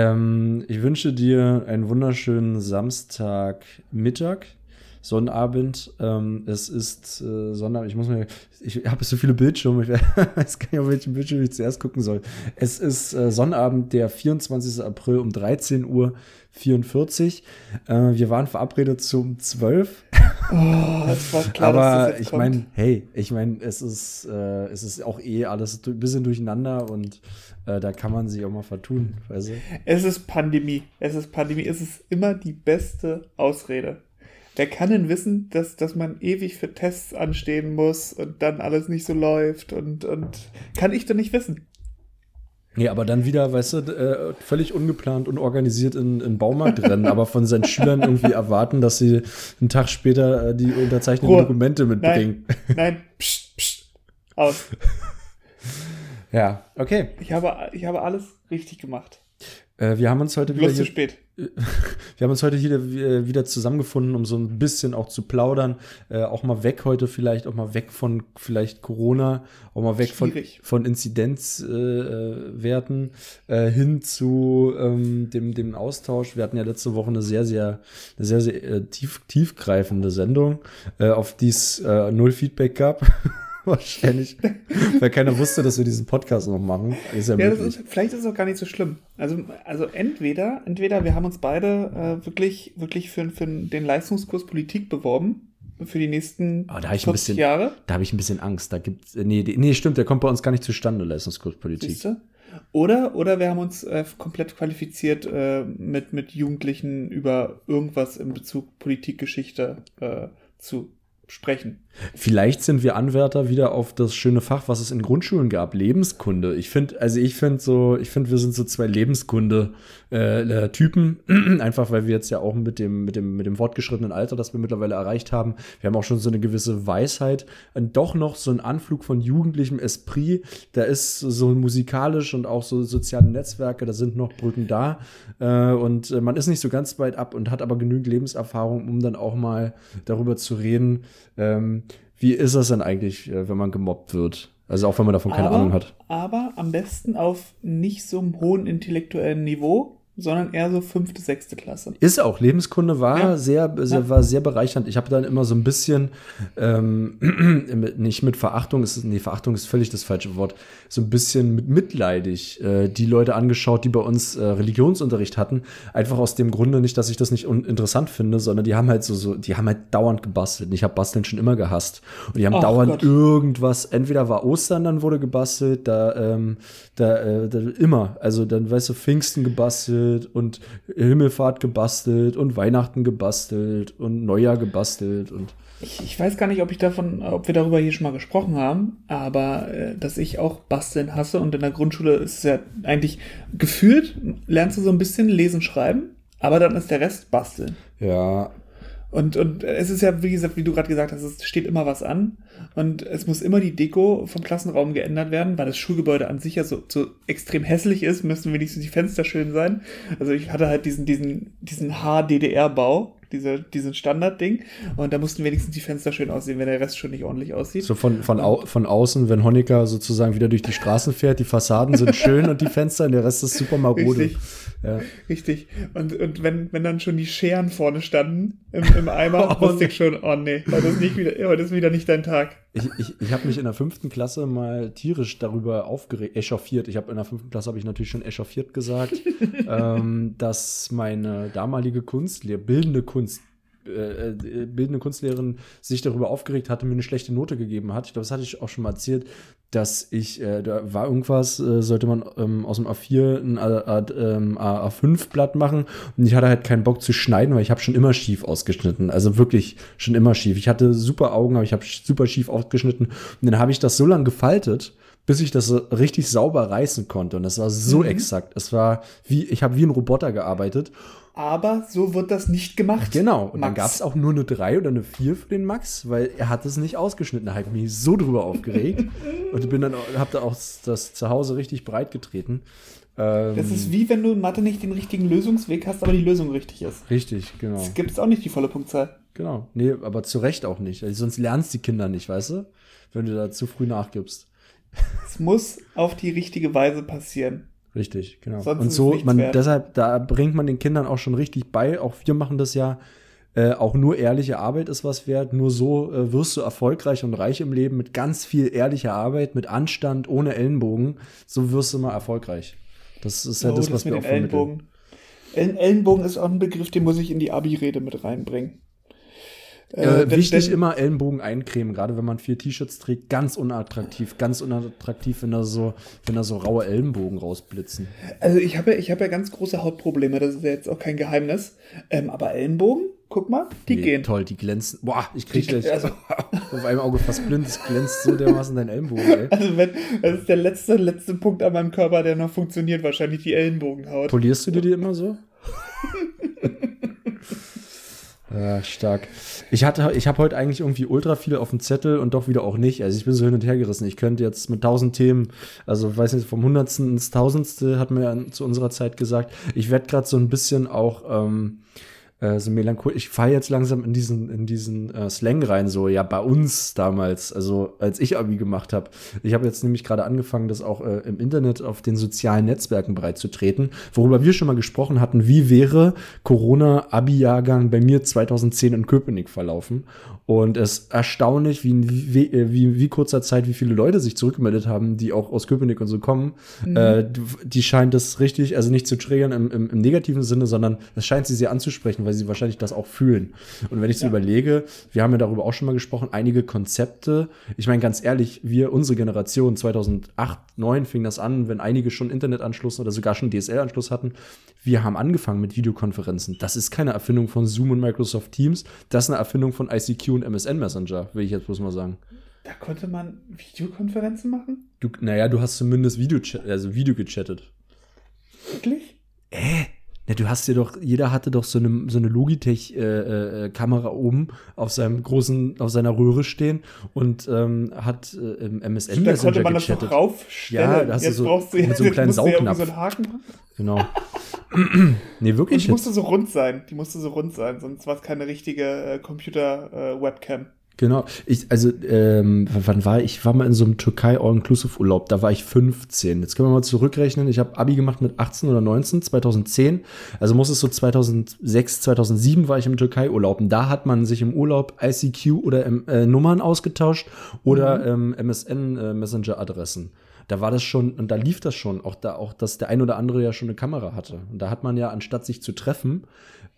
Ähm, ich wünsche dir einen wunderschönen Samstagmittag. Sonnabend. Ähm, es ist äh, Sonnabend. Ich muss mir, ich habe so viele Bildschirme. Ich weiß gar nicht, auf welchen Bildschirm ich zuerst gucken soll. Es ist äh, Sonnabend, der 24. April um 13 Uhr 44. Äh, wir waren verabredet zum 12. Oh, das war klar, Aber ich meine, hey, ich meine, es ist, äh, es ist auch eh alles ein bisschen durcheinander und äh, da kann man sich auch mal vertun, weißt du? Es ist Pandemie. Es ist Pandemie. Es ist immer die beste Ausrede. Wer kann denn wissen, dass, dass man ewig für Tests anstehen muss und dann alles nicht so läuft und, und kann ich doch nicht wissen. Nee, aber dann wieder, weißt du, äh, völlig ungeplant und organisiert in, in Baumarkt rennen, aber von seinen Schülern irgendwie erwarten, dass sie einen Tag später äh, die unterzeichneten Ruhe. Dokumente mitbringen. Nein, nein, pst, pst, aus. Ja, okay. Ich habe, ich habe alles richtig gemacht. Äh, wir haben uns heute wieder Bloß zu spät. wir haben uns heute hier äh, wieder zusammengefunden, um so ein bisschen auch zu plaudern. Äh, auch mal weg heute vielleicht, auch mal weg von vielleicht Corona, auch mal weg von, Schwierig. von Inzidenzwerten äh, äh, hin zu ähm, dem, dem Austausch. Wir hatten ja letzte Woche eine sehr, sehr, eine sehr, sehr äh, tief, tiefgreifende Sendung, äh, auf die es null Feedback gab. Wahrscheinlich, weil keiner wusste, dass wir diesen Podcast noch machen. Ist ja, Ja, ist, vielleicht ist es auch gar nicht so schlimm. Also, also entweder, entweder wir haben uns beide äh, wirklich, wirklich für, für den Leistungskurs Politik beworben für die nächsten Aber da ich ein 40 bisschen, Jahre. da habe ich ein bisschen Angst. Da gibt's, nee, nee, stimmt, der kommt bei uns gar nicht zustande, Leistungskurspolitik. Siehst du? Oder, oder wir haben uns äh, komplett qualifiziert äh, mit, mit Jugendlichen über irgendwas in Bezug Politikgeschichte äh, zu sprechen. Vielleicht sind wir Anwärter wieder auf das schöne Fach, was es in Grundschulen gab, Lebenskunde. Ich finde, also ich finde so, ich finde, wir sind so zwei Lebenskunde-Typen, einfach weil wir jetzt ja auch mit dem, mit dem, mit dem fortgeschrittenen Alter, das wir mittlerweile erreicht haben, wir haben auch schon so eine gewisse Weisheit und doch noch so ein Anflug von jugendlichem Esprit. Da ist so musikalisch und auch so soziale Netzwerke, da sind noch Brücken da äh, und äh, man ist nicht so ganz weit ab und hat aber genügend Lebenserfahrung, um dann auch mal darüber zu reden, ähm, wie ist das denn eigentlich, äh, wenn man gemobbt wird? Also auch wenn man davon keine aber, Ahnung hat. Aber am besten auf nicht so einem hohen intellektuellen Niveau, sondern eher so fünfte, sechste Klasse. Ist auch. Lebenskunde war Ja. sehr, sehr, Ja. war sehr bereichernd. Ich habe dann immer so ein bisschen, ähm, nicht mit Verachtung, ist, nee, Verachtung ist völlig das falsche Wort, so ein bisschen mit mitleidig äh, die Leute angeschaut, die bei uns äh, Religionsunterricht hatten. Einfach aus dem Grunde nicht, dass ich das nicht interessant finde, sondern die haben halt so, so die haben halt dauernd gebastelt. Und Ich habe Basteln schon immer gehasst. Und die haben Ach dauernd Gott. irgendwas, entweder war Ostern, dann wurde gebastelt, da, ähm, da, äh, da immer. Also dann, weißt du, Pfingsten gebastelt und Himmelfahrt gebastelt und Weihnachten gebastelt und Neujahr gebastelt und Ich, ich weiß gar nicht, ob ich davon, ob wir darüber hier schon mal gesprochen haben, aber äh, dass ich auch Basteln hasse und in der Grundschule ist es ja eigentlich gefühlt, lernst du so ein bisschen lesen, schreiben, aber dann ist der Rest Basteln. ja, Und, und es ist ja, wie gesagt, wie du gerade gesagt hast, es steht immer was an und es muss immer die Deko vom Klassenraum geändert werden, weil das Schulgebäude an sich ja so, so extrem hässlich ist, müssen wenigstens die Fenster schön sein. Also ich hatte halt diesen, diesen, diesen HDDR-Bau, diese, diesen Standardding und da mussten wenigstens die Fenster schön aussehen, wenn der Rest schon nicht ordentlich aussieht. so von, von, au von außen, wenn Honecker sozusagen wieder durch die Straßen fährt, die Fassaden sind schön und die Fenster und der Rest ist super marode. Richtig. Ja. Richtig. Und, und wenn, wenn dann schon die Scheren vorne standen im, im Eimer, Oh, wusste ich schon, oh nee, heute ist, nicht wieder, heute ist wieder nicht dein Tag. Ich, ich, ich habe mich in der fünften Klasse mal tierisch darüber aufgeregt, echauffiert. Ich habe in der fünften Klasse habe ich natürlich schon echauffiert gesagt, ähm, dass meine damalige Kunstlehrer, bildende Kunst, äh, äh, bildende Kunstlehrerin sich darüber aufgeregt hatte, mir eine schlechte Note gegeben hat. Ich glaube, das hatte ich auch schon mal erzählt, dass ich, äh, da war irgendwas, äh, sollte man ähm, aus dem A4 ein A, A, ähm, A5-Blatt machen und ich hatte halt keinen Bock zu schneiden, weil ich habe schon immer schief ausgeschnitten. Also wirklich schon immer schief. Ich hatte super Augen, aber ich habe super schief ausgeschnitten und dann habe ich das so lang gefaltet, bis ich das richtig sauber reißen konnte und das war so Mhm. exakt. Es war wie, ich habe wie ein Roboter gearbeitet Aber so wird das nicht gemacht. Genau, und dann Max. gab es auch nur eine 3 oder eine 4 für den Max, weil er hat es nicht ausgeschnitten. Da habe ich mich so drüber aufgeregt und bin dann, habe da auch das zu Hause richtig breit getreten. Ähm, Das ist wie wenn du in Mathe nicht den richtigen Lösungsweg hast, aber die Lösung richtig ist. richtig, genau. Es gibt auch nicht die volle Punktzahl. Genau. Nee, aber zu Recht auch nicht. Also sonst lernst die Kinder nicht, weißt du? Wenn du da zu früh nachgibst. Es muss auf die richtige Weise passieren. Richtig, genau. Sonst und so, man, wert. deshalb, da bringt man den Kindern auch schon richtig bei. Auch wir machen das ja. Äh, auch nur ehrliche Arbeit ist was wert. Nur so äh, wirst du erfolgreich und reich im Leben mit ganz viel ehrlicher Arbeit, mit Anstand, ohne Ellenbogen. So wirst du mal erfolgreich. Das ist ja Oh, das, was wir auch vermitteln. Ellenbogen. Ellen Ellenbogen ist auch ein Begriff, den muss ich in die Abi-Rede mit reinbringen. Äh, denn- wichtig denn- immer Ellenbogen eincremen, gerade wenn man vier T-Shirts trägt, ganz unattraktiv, ganz unattraktiv, wenn da so, wenn da so raue Ellenbogen rausblitzen. Also ich habe, ich habe ja ganz große Hautprobleme, das ist ja jetzt auch kein Geheimnis. Ähm, aber Ellenbogen, guck mal, die Nee, gehen. Toll, die glänzen. Boah, ich krieg Die- gleich also- auf einem Auge fast blind. Es glänzt so dermaßen dein Ellenbogen, ey. Also wenn, das ist der letzte, letzte Punkt an meinem Körper, der noch funktioniert, wahrscheinlich die Ellenbogenhaut. Polierst du dir die immer so? Ja, stark. Ich hatte, ich habe heute eigentlich irgendwie ultra viel auf dem Zettel und doch wieder auch nicht. Also ich bin so hin und her gerissen. Ich könnte jetzt mit tausend Themen, also weiß nicht, vom Hundertsten ins Tausendste hat man ja zu unserer Zeit gesagt. Ich werde gerade so ein bisschen auch ähm, äh, so melancholisch. Ich fahre jetzt langsam in diesen, in diesen äh, Slang rein, so ja, bei uns damals, also als ich Abi gemacht habe. Ich habe jetzt nämlich gerade angefangen, das auch äh, im Internet auf den sozialen Netzwerken bereitzutreten, worüber wir schon mal gesprochen hatten, wie wäre Corona-Abi-Jahrgang bei mir 2010 in Köpenick verlaufen. Und es ist erstaunlich, wie, in wie, äh, wie, wie kurzer Zeit, wie viele Leute sich zurückgemeldet haben, die auch aus Köpenick und so kommen. Äh, die- die scheint das richtig, also nicht zu triggern im, im, im negativen Sinne, sondern es scheint sie sehr anzusprechen, weil sie wahrscheinlich das auch fühlen. Und wenn ich so Ja. überlege, wir haben ja darüber auch schon mal gesprochen, einige Konzepte. Ich meine, ganz ehrlich, wir, unsere Generation, 2008, 2009 fing das an, wenn einige schon Internetanschluss oder sogar schon DSL-Anschluss hatten. Wir haben angefangen mit Videokonferenzen. Das ist keine Erfindung von Zoom und Microsoft Teams. Das ist eine Erfindung von ICQ und MSN Messenger, will ich jetzt bloß mal sagen. Da konnte man Videokonferenzen machen? Du, naja, du hast zumindest Video, also Video gechattet. Wirklich? Äh, na, du hast ja doch, jeder hatte doch so eine, so eine Logitech-Kamera oben auf seinem großen, auf seiner Röhre stehen und ähm, hat äh, im MSN da konnte Messenger man das doch gechattet. raufstellen. Ja, da hast du jetzt so- brauchst du mit so einem kleinen du Saugnapf. so einen Haken. Genau. nee, Und wirklich. die musste so rund sein. Die musste so rund sein, sonst war es keine richtige äh, Computer-Webcam. Genau. Ich, also, ähm, wann war ich? Ich war mal in so einem Türkei All-Inclusive-Urlaub. Da war ich 15. Jetzt können wir mal zurückrechnen. Ich habe Abi gemacht mit 18 oder 19, 2010. Also muss es so 2006, 2007 war ich im Türkei-Urlaub. Und da hat man sich im Urlaub ICQ oder ähm, äh, Nummern ausgetauscht oder ähm, MSN-Messenger-Adressen. Da war das schon, und da lief das schon, auch da, auch, dass der ein oder andere ja schon eine Kamera hatte. Und da hat man ja, anstatt sich zu treffen,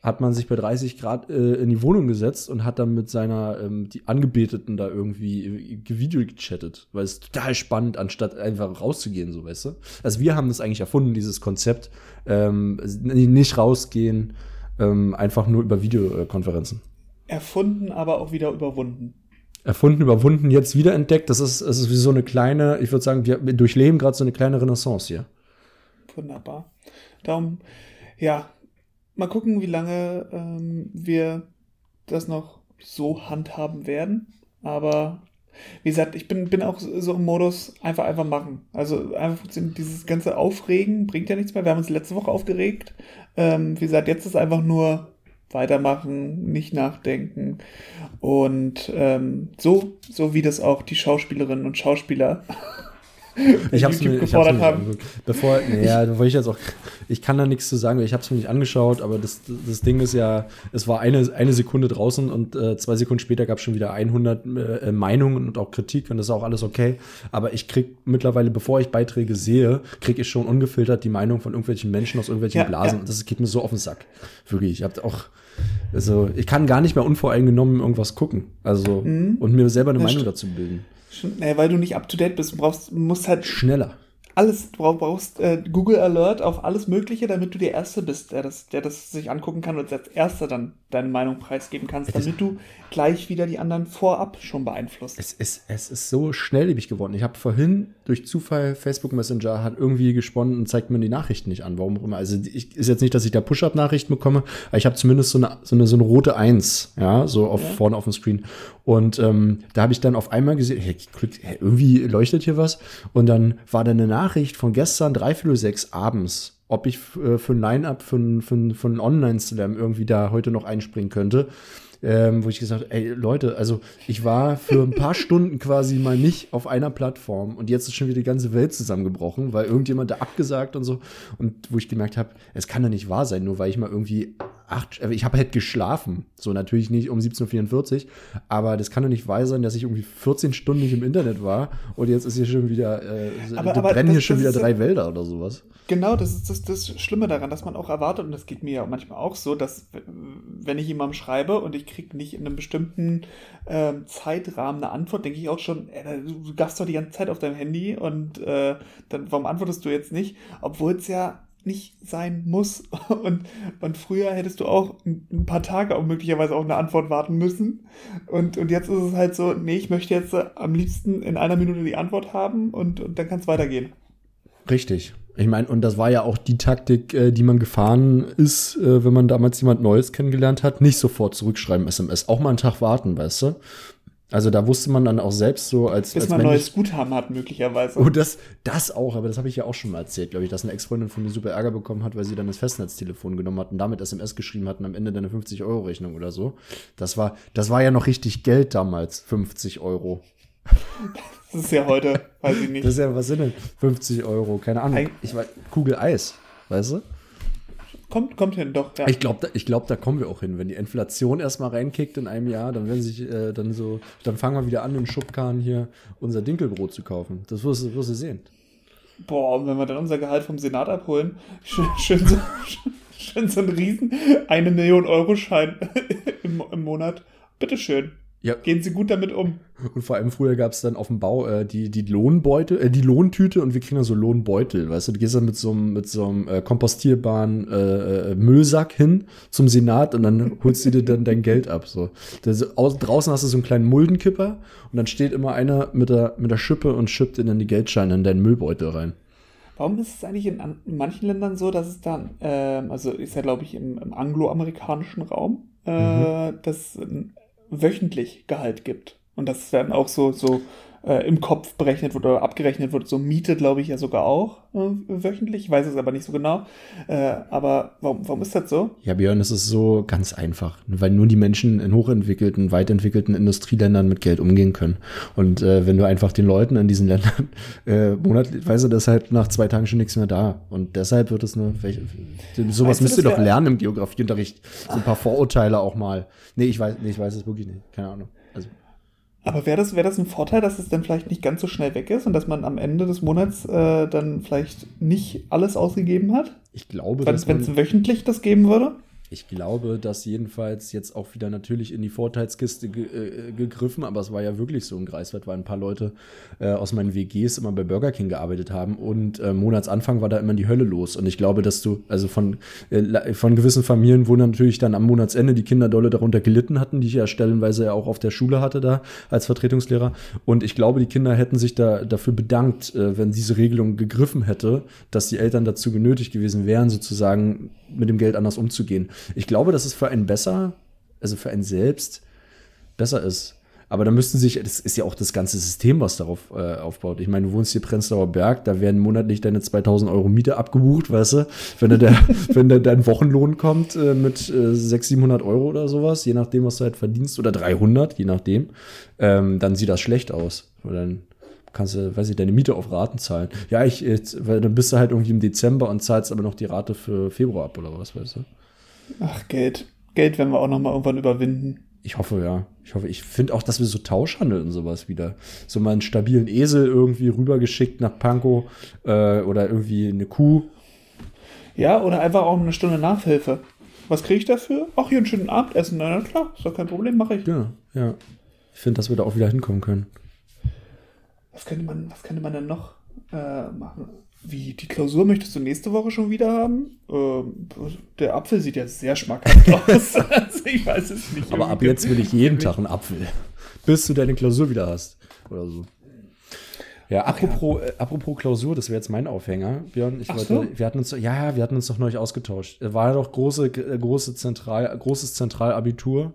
hat man sich bei 30 Grad äh, in die Wohnung gesetzt und hat dann mit seiner, ähm, die Angebeteten da irgendwie äh, Video gechattet. Weil es total spannend, anstatt einfach rauszugehen, so weißt du. Also wir haben das eigentlich erfunden, dieses Konzept, ähm, nicht rausgehen, ähm, einfach nur über Videokonferenzen. Erfunden, aber auch wieder überwunden. Erfunden, überwunden, jetzt wiederentdeckt. Das ist, das ist wie so eine kleine, ich würde sagen, wir durchleben gerade so eine kleine Renaissance hier. Wunderbar. Darum, ja, mal gucken, wie lange ähm, wir das noch so handhaben werden. Aber wie gesagt, ich bin, bin auch so im Modus einfach einfach machen. Also einfach dieses ganze Aufregen bringt ja nichts mehr. Wir haben uns letzte Woche aufgeregt. Ähm, wie gesagt, jetzt ist einfach nur weitermachen, nicht nachdenken. Und ähm, so, so wie das auch die Schauspielerinnen und Schauspieler Ich hab's YouTube mir, ich hab's haben. angeguckt. Bevor, naja, da wollte ich jetzt auch, ich kann da nichts zu sagen, weil ich hab's mir nicht angeschaut, aber das, das Ding ist ja, es war eine, eine Sekunde draußen und äh, zwei Sekunden später gab's schon wieder 100 äh, Meinungen und auch Kritik und das ist auch alles okay. Aber ich krieg mittlerweile, bevor ich Beiträge sehe, krieg ich schon ungefiltert die Meinung von irgendwelchen Menschen aus irgendwelchen Ja, Blasen ja. und das geht mir so auf den Sack. Wirklich, ich hab auch, also ich kann gar nicht mehr unvoreingenommen irgendwas gucken. Also, Mhm. und mir selber eine Ja, Meinung dazu bilden. Naja, weil du nicht up to date bist. Du brauchst, musst halt Schneller. alles, du brauch- brauchst äh, Google Alert auf alles Mögliche, damit du der Erste bist, der das, der das sich angucken kann und als Erster dann deine Meinung preisgeben kannst, damit du gleich wieder die anderen vorab schon beeinflusst. Es ist, es ist so schnelllebig geworden. Ich habe vorhin durch Zufall Facebook Messenger hat irgendwie gesponnen und zeigt mir die Nachrichten nicht an. Warum auch immer. Also ich, ist jetzt nicht, dass ich da Push-Up-Nachrichten bekomme, aber ich habe zumindest so eine, so eine, so eine rote Eins, ja, so auf, Ja. vorne auf dem Screen. Und ähm, da habe ich dann auf einmal gesehen, hey, irgendwie leuchtet hier was. Und dann war da eine Nachricht von gestern, dreiviertel sechs abends, ob ich äh, für ein Line-Up, für, ein- für, für einen Online-Slam irgendwie da heute noch einspringen könnte. Ähm, wo ich gesagt habe, ey Leute, also ich war für ein paar Stunden quasi mal nicht auf einer Plattform und jetzt ist schon wieder die ganze Welt zusammengebrochen, weil irgendjemand da abgesagt und so. Und wo ich gemerkt habe, es kann doch nicht wahr sein, nur weil ich mal irgendwie acht, äh, ich habe halt geschlafen. So natürlich nicht um 17.44 Uhr, aber das kann doch nicht wahr sein, dass ich irgendwie 14 Stunden nicht im Internet war und jetzt ist hier schon wieder, äh, aber, aber brennen das, hier schon wieder drei Wälder oder sowas. Genau, das ist das, das Schlimme daran, dass man auch erwartet, und das geht mir ja manchmal auch so, dass wenn ich jemandem schreibe und ich kriege nicht in einem bestimmten äh, Zeitrahmen eine Antwort, denke ich auch schon, ey, du gaffst doch die ganze Zeit auf deinem Handy und äh, dann warum antwortest du jetzt nicht? Obwohl es ja nicht sein muss. Und, und früher hättest du auch ein paar Tage auch möglicherweise auch eine Antwort warten müssen. Und, und jetzt ist es halt so, nee, ich möchte jetzt am liebsten in einer Minute die Antwort haben und, und dann kann es weitergehen. Richtig. Ich meine, und das war ja auch die Taktik, äh, die man gefahren ist, äh, wenn man damals jemand Neues kennengelernt hat, nicht sofort zurückschreiben SMS, auch mal einen Tag warten, weißt du? Also da wusste man dann auch selbst so als. Bis als man ein neues Guthaben hat, möglicherweise. Oh, das, das auch, aber das habe ich ja auch schon mal erzählt, glaube ich, dass eine Ex-Freundin von mir super Ärger bekommen hat, weil sie dann das Festnetztelefon genommen hat und damit SMS geschrieben hat und am Ende dann eine 50-Euro-Rechnung oder so. Das war, das war ja noch richtig Geld damals, 50 Euro. Das ist ja heute, weiß ich nicht. Das ist ja, was sind denn 50 Euro? Keine Ahnung. Ein ich weiß, Kugel Eis, weißt du? Kommt, kommt hin, doch. Ja. Ich glaube, da, glaub, da kommen wir auch hin. Wenn die Inflation erstmal reinkickt in einem Jahr, dann werden sich äh, dann so, dann fangen wir wieder an, in Schubkarren hier unser Dinkelbrot zu kaufen. Das wirst, wirst du sehen. Boah, und wenn wir dann unser Gehalt vom Senat abholen, schön, schön, so, schön so ein Riesen, eine Million Euro Schein im, im Monat. Bitteschön. Ja. Gehen Sie gut damit um. Und vor allem früher gab es dann auf dem Bau äh, die, die Lohnbeutel, äh, die Lohntüte und wir kriegen dann so Lohnbeutel, weißt du, du gehst dann mit so einem, mit so einem äh, kompostierbaren äh, äh, Müllsack hin zum Senat und dann holst du dir dann dein Geld ab. So. Das, aus, draußen hast du so einen kleinen Muldenkipper und dann steht immer einer mit der, mit der Schippe und schippt dir dann die Geldscheine in deinen Müllbeutel rein. Warum ist es eigentlich in, in manchen Ländern so, dass es dann, ähm, also ist ja glaube ich im, im angloamerikanischen Raum, äh, mhm. dass wöchentlich Gehalt gibt. Und das dann auch so, so äh, im Kopf berechnet wird oder abgerechnet wird. So Miete, glaube ich, ja sogar auch äh, wöchentlich. Ich weiß es aber nicht so genau. Äh, aber warum, warum ist das so? Ja, Björn, es ist so ganz einfach. Weil nur die Menschen in hochentwickelten, weitentwickelten Industrieländern mit Geld umgehen können. Und äh, wenn du einfach den Leuten in diesen Ländern äh, monatlich, weißt du, das halt nach zwei Tagen schon nichts mehr da. Und deshalb wird es eine, welche, sowas weißt müsst ihr doch lernen im Geografieunterricht. So ein paar Vorurteile auch mal. Nee, ich weiß, nee, ich weiß es wirklich nicht. Keine Ahnung. Also. Aber wäre das, wär das ein Vorteil, dass es dann vielleicht nicht ganz so schnell weg ist und dass man am Ende des Monats äh, dann vielleicht nicht alles ausgegeben hat? Ich glaube, Wenn es wöchentlich das geben würde? Ich glaube, dass jedenfalls jetzt auch wieder natürlich in die Vorteilskiste ge äh, gegriffen, aber es war ja wirklich so in Greifswald, weil ein paar Leute äh, aus meinen WGs immer bei Burger King gearbeitet haben und äh, Monatsanfang war da immer die Hölle los. Und ich glaube, dass du, also von, äh, von gewissen Familien, wo natürlich dann am Monatsende die Kinder dolle darunter gelitten hatten, die ich ja stellenweise ja auch auf der Schule hatte da als Vertretungslehrer. Und ich glaube, die Kinder hätten sich da dafür bedankt, äh, wenn diese Regelung gegriffen hätte, dass die Eltern dazu genötigt gewesen wären, sozusagen mit dem Geld anders umzugehen. Ich glaube, dass es für einen besser, also für einen selbst besser ist. Aber da müssten sich, das ist ja auch das ganze System, was darauf äh, aufbaut. Ich meine, du wohnst hier Prenzlauer Berg, da werden monatlich deine 2000 Euro Miete abgebucht, weißt du? Wenn da der, wenn da dein Wochenlohn kommt äh, mit äh, 600, 700 Euro oder sowas, je nachdem, was du halt verdienst, oder 300, je nachdem, ähm, dann sieht das schlecht aus. Weil dann kannst du, weiß ich, deine Miete auf Raten zahlen. Ja, ich, jetzt, weil dann bist du halt irgendwie im Dezember und zahlst aber noch die Rate für Februar ab oder was, weißt du? Ach, Geld. Geld werden wir auch noch mal irgendwann überwinden. Ich hoffe, ja. Ich hoffe, ich finde auch, dass wir so Tauschhandel und sowas wieder. So mal einen stabilen Esel irgendwie rübergeschickt nach Pankow äh, oder irgendwie eine Kuh. Ja, oder einfach auch eine Stunde Nachhilfe. Was kriege ich dafür? Ach, hier einen schönen Abendessen. Na, na klar, ist doch kein Problem, mache ich. Ja, ja. Ich finde, dass wir da auch wieder hinkommen können. Was könnte man, was könnte man denn noch äh, machen? Wie, die Klausur möchtest du nächste Woche schon wieder haben? Ähm, der Apfel sieht ja sehr schmackhaft aus. also ich weiß es nicht. Aber ab jetzt will ich jeden Tag einen Apfel. Bis du deine Klausur wieder hast. Oder so. Ja, apropos, ja. Äh, apropos Klausur, das wäre jetzt mein Aufhänger, Björn. Wollte, so. wir hatten uns, ja, wir hatten uns doch neulich ausgetauscht. War doch große, äh, große Zentral, großes Zentralabitur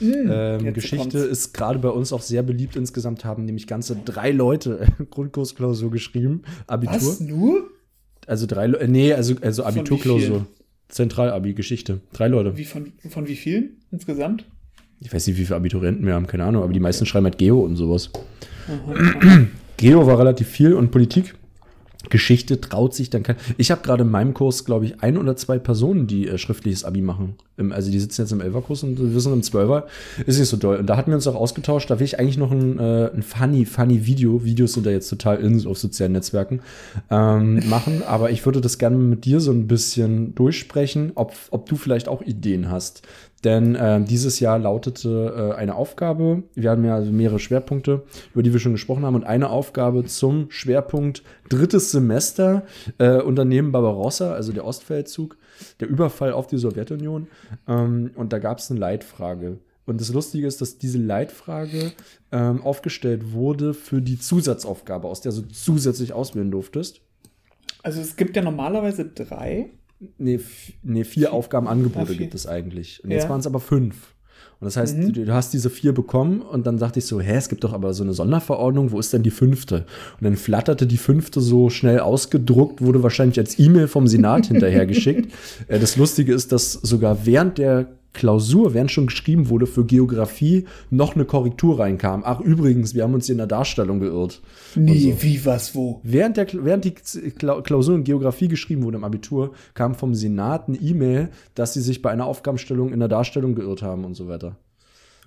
Mm, ähm, Geschichte kommt's. ist gerade bei uns auch sehr beliebt. Insgesamt haben nämlich ganze drei Leute Grundkursklausur geschrieben. Abitur. Was, nur? Also drei Leute, nee, also, also Abiturklausur. Zentralabi, Geschichte. Drei Leute. Wie von, von wie vielen insgesamt? ich weiß nicht, wie viele Abiturienten wir haben, keine Ahnung, aber die meisten schreiben halt Geo und sowas. Geo war relativ viel und Politik. Geschichte traut sich dann kein. Ich habe gerade in meinem Kurs, glaube ich, ein oder zwei Personen, die äh, schriftliches Abi machen. Im, also die sitzen jetzt im Elferkurs und wir sind im Zwölfer. Ist nicht so doll. Und da hatten wir uns auch ausgetauscht. Da will ich eigentlich noch ein, äh, ein funny, funny Video. Videos sind da jetzt total in auf sozialen Netzwerken ähm, machen. Aber ich würde das gerne mit dir so ein bisschen durchsprechen, ob, ob du vielleicht auch Ideen hast. Denn äh, dieses Jahr lautete äh, eine Aufgabe, wir haben ja also mehrere Schwerpunkte, über die wir schon gesprochen haben, und eine Aufgabe zum Schwerpunkt drittes Semester äh, Unternehmen Barbarossa, also der Ostfeldzug, der Überfall auf die Sowjetunion. Ähm, und da gab es eine Leitfrage. Und das Lustige ist, dass diese Leitfrage ähm, aufgestellt wurde für die Zusatzaufgabe, aus der du zusätzlich auswählen durftest. Also es gibt ja normalerweise drei. Nee, nee vier Aufgabenangebote Ah, vier. gibt es eigentlich. Und jetzt Ja. waren es aber fünf. Und das heißt, Mhm. du, du hast diese vier bekommen und dann dachte ich so, hä, es gibt doch aber so eine Sonderverordnung, wo ist denn die fünfte? Und dann flatterte die fünfte so schnell ausgedruckt, wurde wahrscheinlich als E-Mail vom Senat hinterhergeschickt. Äh, das Lustige ist, dass sogar während der Klausur, während schon geschrieben wurde für Geografie, noch eine Korrektur reinkam. Ach, übrigens, wir haben uns hier in der Darstellung geirrt. Nee, so. wie, was, wo? Während, der, während die Kla- Klausur in Geografie geschrieben wurde im Abitur, kam vom Senat eine E-Mail, dass sie sich bei einer Aufgabenstellung in der Darstellung geirrt haben und so weiter.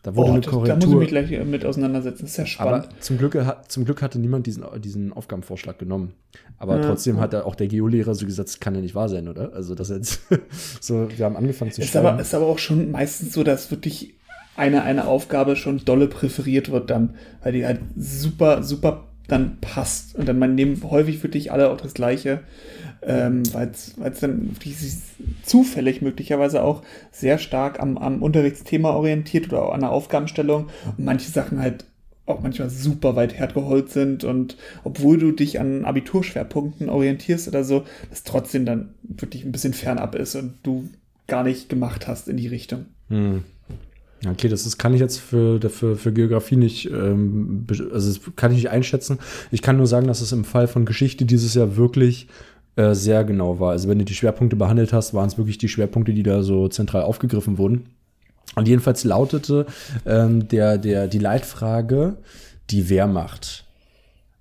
Da wurde Oh, eine das, da muss ich Korrektur. mich gleich äh, mit auseinandersetzen. Das ist ja spannend. aber zum Glück, hat, zum Glück hatte niemand diesen, diesen Aufgabenvorschlag genommen. Aber Ja. trotzdem hat er auch der Geolehrer so gesagt, das kann ja nicht wahr sein, oder? Also das jetzt so, wir haben angefangen zu ist, schreiben. aber, ist aber auch schon meistens so, dass wirklich eine, eine Aufgabe schon dolle präferiert wird dann, weil die halt super, super dann passt. Und dann man nehmen häufig wirklich alle auch das Gleiche, ähm, weil es dann wirklich sich zufällig möglicherweise auch sehr stark am, am Unterrichtsthema orientiert oder auch an der Aufgabenstellung und manche Sachen halt auch manchmal super weit hergeholt sind und obwohl du dich an Abiturschwerpunkten orientierst oder so, das trotzdem dann wirklich ein bisschen fernab ist und du gar nicht gemacht hast in die Richtung. Hm. Okay, das ist, kann ich jetzt für, für, für Geografie nicht, ähm, also kann ich nicht einschätzen. Ich kann nur sagen, dass es im Fall von Geschichte dieses Jahr wirklich äh, sehr genau war. Also wenn du die Schwerpunkte behandelt hast, waren es wirklich die Schwerpunkte, die da so zentral aufgegriffen wurden. Und jedenfalls lautete ähm, der, der, die Leitfrage die Wehrmacht.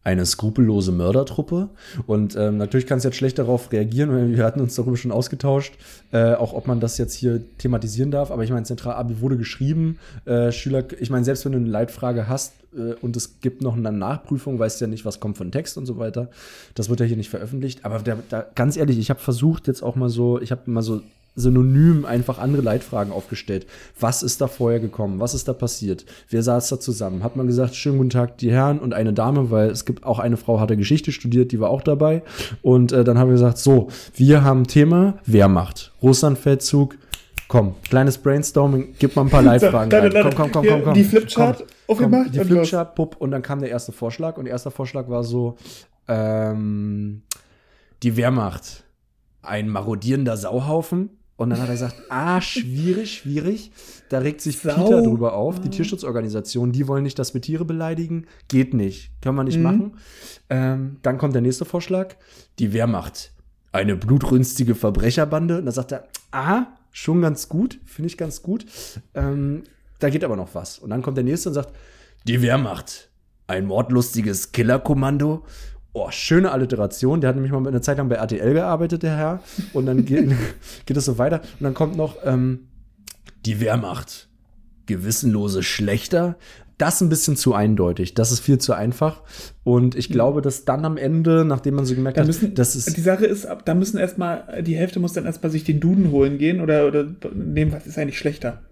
Eine skrupellose Mördertruppe. Und ähm, natürlich kannst du jetzt schlecht darauf reagieren, weil wir hatten uns darüber schon ausgetauscht, äh, auch ob man das jetzt hier thematisieren darf. Aber ich meine, Zentralabi wurde geschrieben. Äh, Schüler, ich meine, selbst wenn du eine Leitfrage hast äh, und es gibt noch eine Nachprüfung, weißt du ja nicht, was kommt von Text und so weiter. Das wird ja hier nicht veröffentlicht. Aber der, da, ganz ehrlich, ich habe versucht jetzt auch mal so, ich habe mal so synonym einfach andere Leitfragen aufgestellt. Was ist da vorher gekommen? Was ist da passiert? Wer saß da zusammen? Hat man gesagt, schönen guten Tag, die Herren und eine Dame, weil es gibt auch eine Frau, hatte Geschichte studiert, die war auch dabei. Und äh, dann haben wir gesagt, so, wir haben Thema Wehrmacht, Russlandfeldzug. Komm, kleines Brainstorming, gib mal ein paar da- rein. Komm, komm, komm, komm, komm. die Flipchart aufgemacht Die. Flipchart, pupp, und dann kam der erste Vorschlag. Und der erste Vorschlag war so, ähm, die Wehrmacht, ein marodierender Sauhaufen. Und dann hat er gesagt, ah, schwierig, schwierig. Da regt sich Sau- Peter drüber auf, die. Tierschutzorganisation, die wollen nicht, dass wir Tiere beleidigen. Geht nicht. Können wir nicht Mhm. machen. Ähm, dann kommt der nächste Vorschlag. Die Wehrmacht. Eine blutrünstige Verbrecherbande. Und da sagt er, ah, schon ganz gut. Finde ich ganz gut. Ähm, da geht aber noch was. Und dann kommt der nächste und sagt, die Wehrmacht. Ein mordlustiges Killerkommando. Oh, schöne Alliteration. Der hat nämlich mal eine Zeit lang bei RTL gearbeitet, der Herr. Und dann geht, geht es so weiter. Und dann kommt noch ähm, die Wehrmacht. Gewissenlose Schlechter. Das ein bisschen zu eindeutig. Das ist viel zu einfach. Und ich glaube, dass dann am Ende, nachdem man so gemerkt Da hat, müssen, das ist die Sache ist, da müssen erstmal, die Hälfte muss dann erstmal sich den Duden holen gehen oder, oder nehmen, was ist eigentlich schlechter.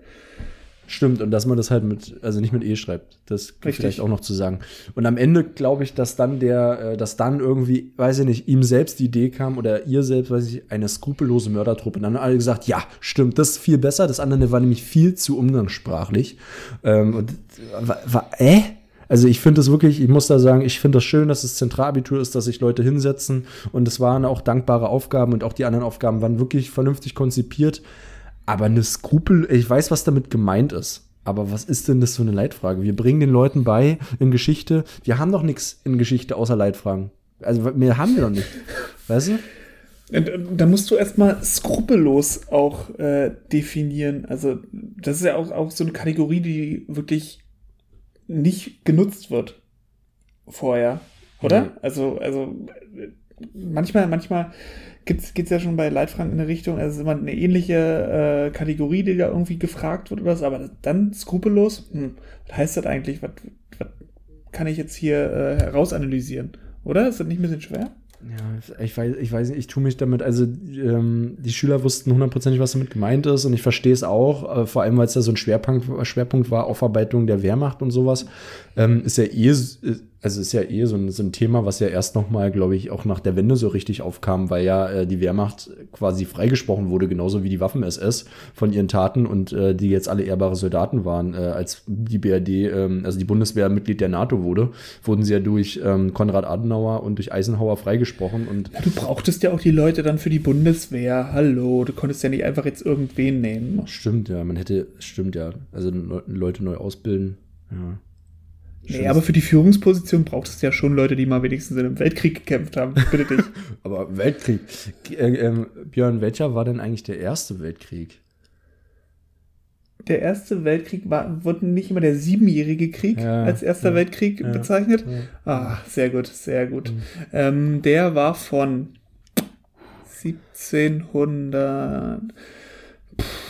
Stimmt, und dass man das halt mit, also nicht mit E schreibt. Das Richtig. vielleicht auch noch zu sagen. Und am Ende glaube ich, dass dann der, äh, dass dann irgendwie, weiß ich nicht, ihm selbst die Idee kam oder ihr selbst, weiß ich, eine skrupellose Mördertruppe. Und dann haben alle gesagt, ja, stimmt, das ist viel besser. Das andere war nämlich viel zu umgangssprachlich. Ähm, und war, war äh? Also ich finde das wirklich, ich muss da sagen, ich finde das schön, dass es Zentralabitur ist, dass sich Leute hinsetzen und es waren auch dankbare Aufgaben und auch die anderen Aufgaben waren wirklich vernünftig konzipiert. Aber eine Skrupel, ich weiß, was damit gemeint ist. Aber was ist denn das für eine Leitfrage? Wir bringen den Leuten bei in Geschichte. Wir haben doch nichts in Geschichte außer Leitfragen. Also mehr haben wir doch nicht. Weißt du? Da musst du erstmal skrupellos auch äh, definieren. Also, das ist ja auch, auch so eine Kategorie, die wirklich nicht genutzt wird vorher, oder? Mhm. Also, also manchmal, manchmal geht es ja schon bei Leitfragen in eine Richtung, also ist immer eine ähnliche äh, Kategorie, die da irgendwie gefragt wird oder so, aber dann skrupellos, hm, was heißt das eigentlich? Was, was kann ich jetzt hier äh, herausanalysieren? Oder? Ist das nicht ein bisschen schwer? Ja, ich weiß, ich weiß nicht, ich tue mich damit, also ähm, die Schüler wussten hundertprozentig, was damit gemeint ist und ich verstehe es auch, äh, vor allem, weil es ja so ein Schwerpunkt, Schwerpunkt war, Aufarbeitung der Wehrmacht und sowas, ähm, ist ja eh, also ist ja eh so ein, so ein Thema, was ja erst noch mal, glaube ich, auch nach der Wende so richtig aufkam, weil ja äh, die Wehrmacht quasi freigesprochen wurde, genauso wie die Waffen-SS von ihren Taten und äh, die jetzt alle ehrbare Soldaten waren. Äh, als die BRD, ähm, also die Bundeswehr Mitglied der NATO wurde, wurden sie ja durch ähm, Konrad Adenauer und durch Eisenhower freigesprochen. Und ja, du brauchtest ja auch die Leute dann für die Bundeswehr. Hallo, du konntest ja nicht einfach jetzt irgendwen nehmen. Stimmt, ja, man hätte, stimmt ja, also Leute neu ausbilden. Ja. Nee, aber für die Führungsposition braucht es ja schon Leute, die mal wenigstens in einem Weltkrieg gekämpft haben. Bitte dich. aber Weltkrieg. Äh, äh, Björn, welcher war denn eigentlich der erste Weltkrieg? Der erste Weltkrieg war, wurde nicht immer der siebenjährige Krieg ja, als erster ja, Weltkrieg ja, bezeichnet. Ah, sehr gut, sehr gut. Mhm. Ähm, der war von 1700. Pff,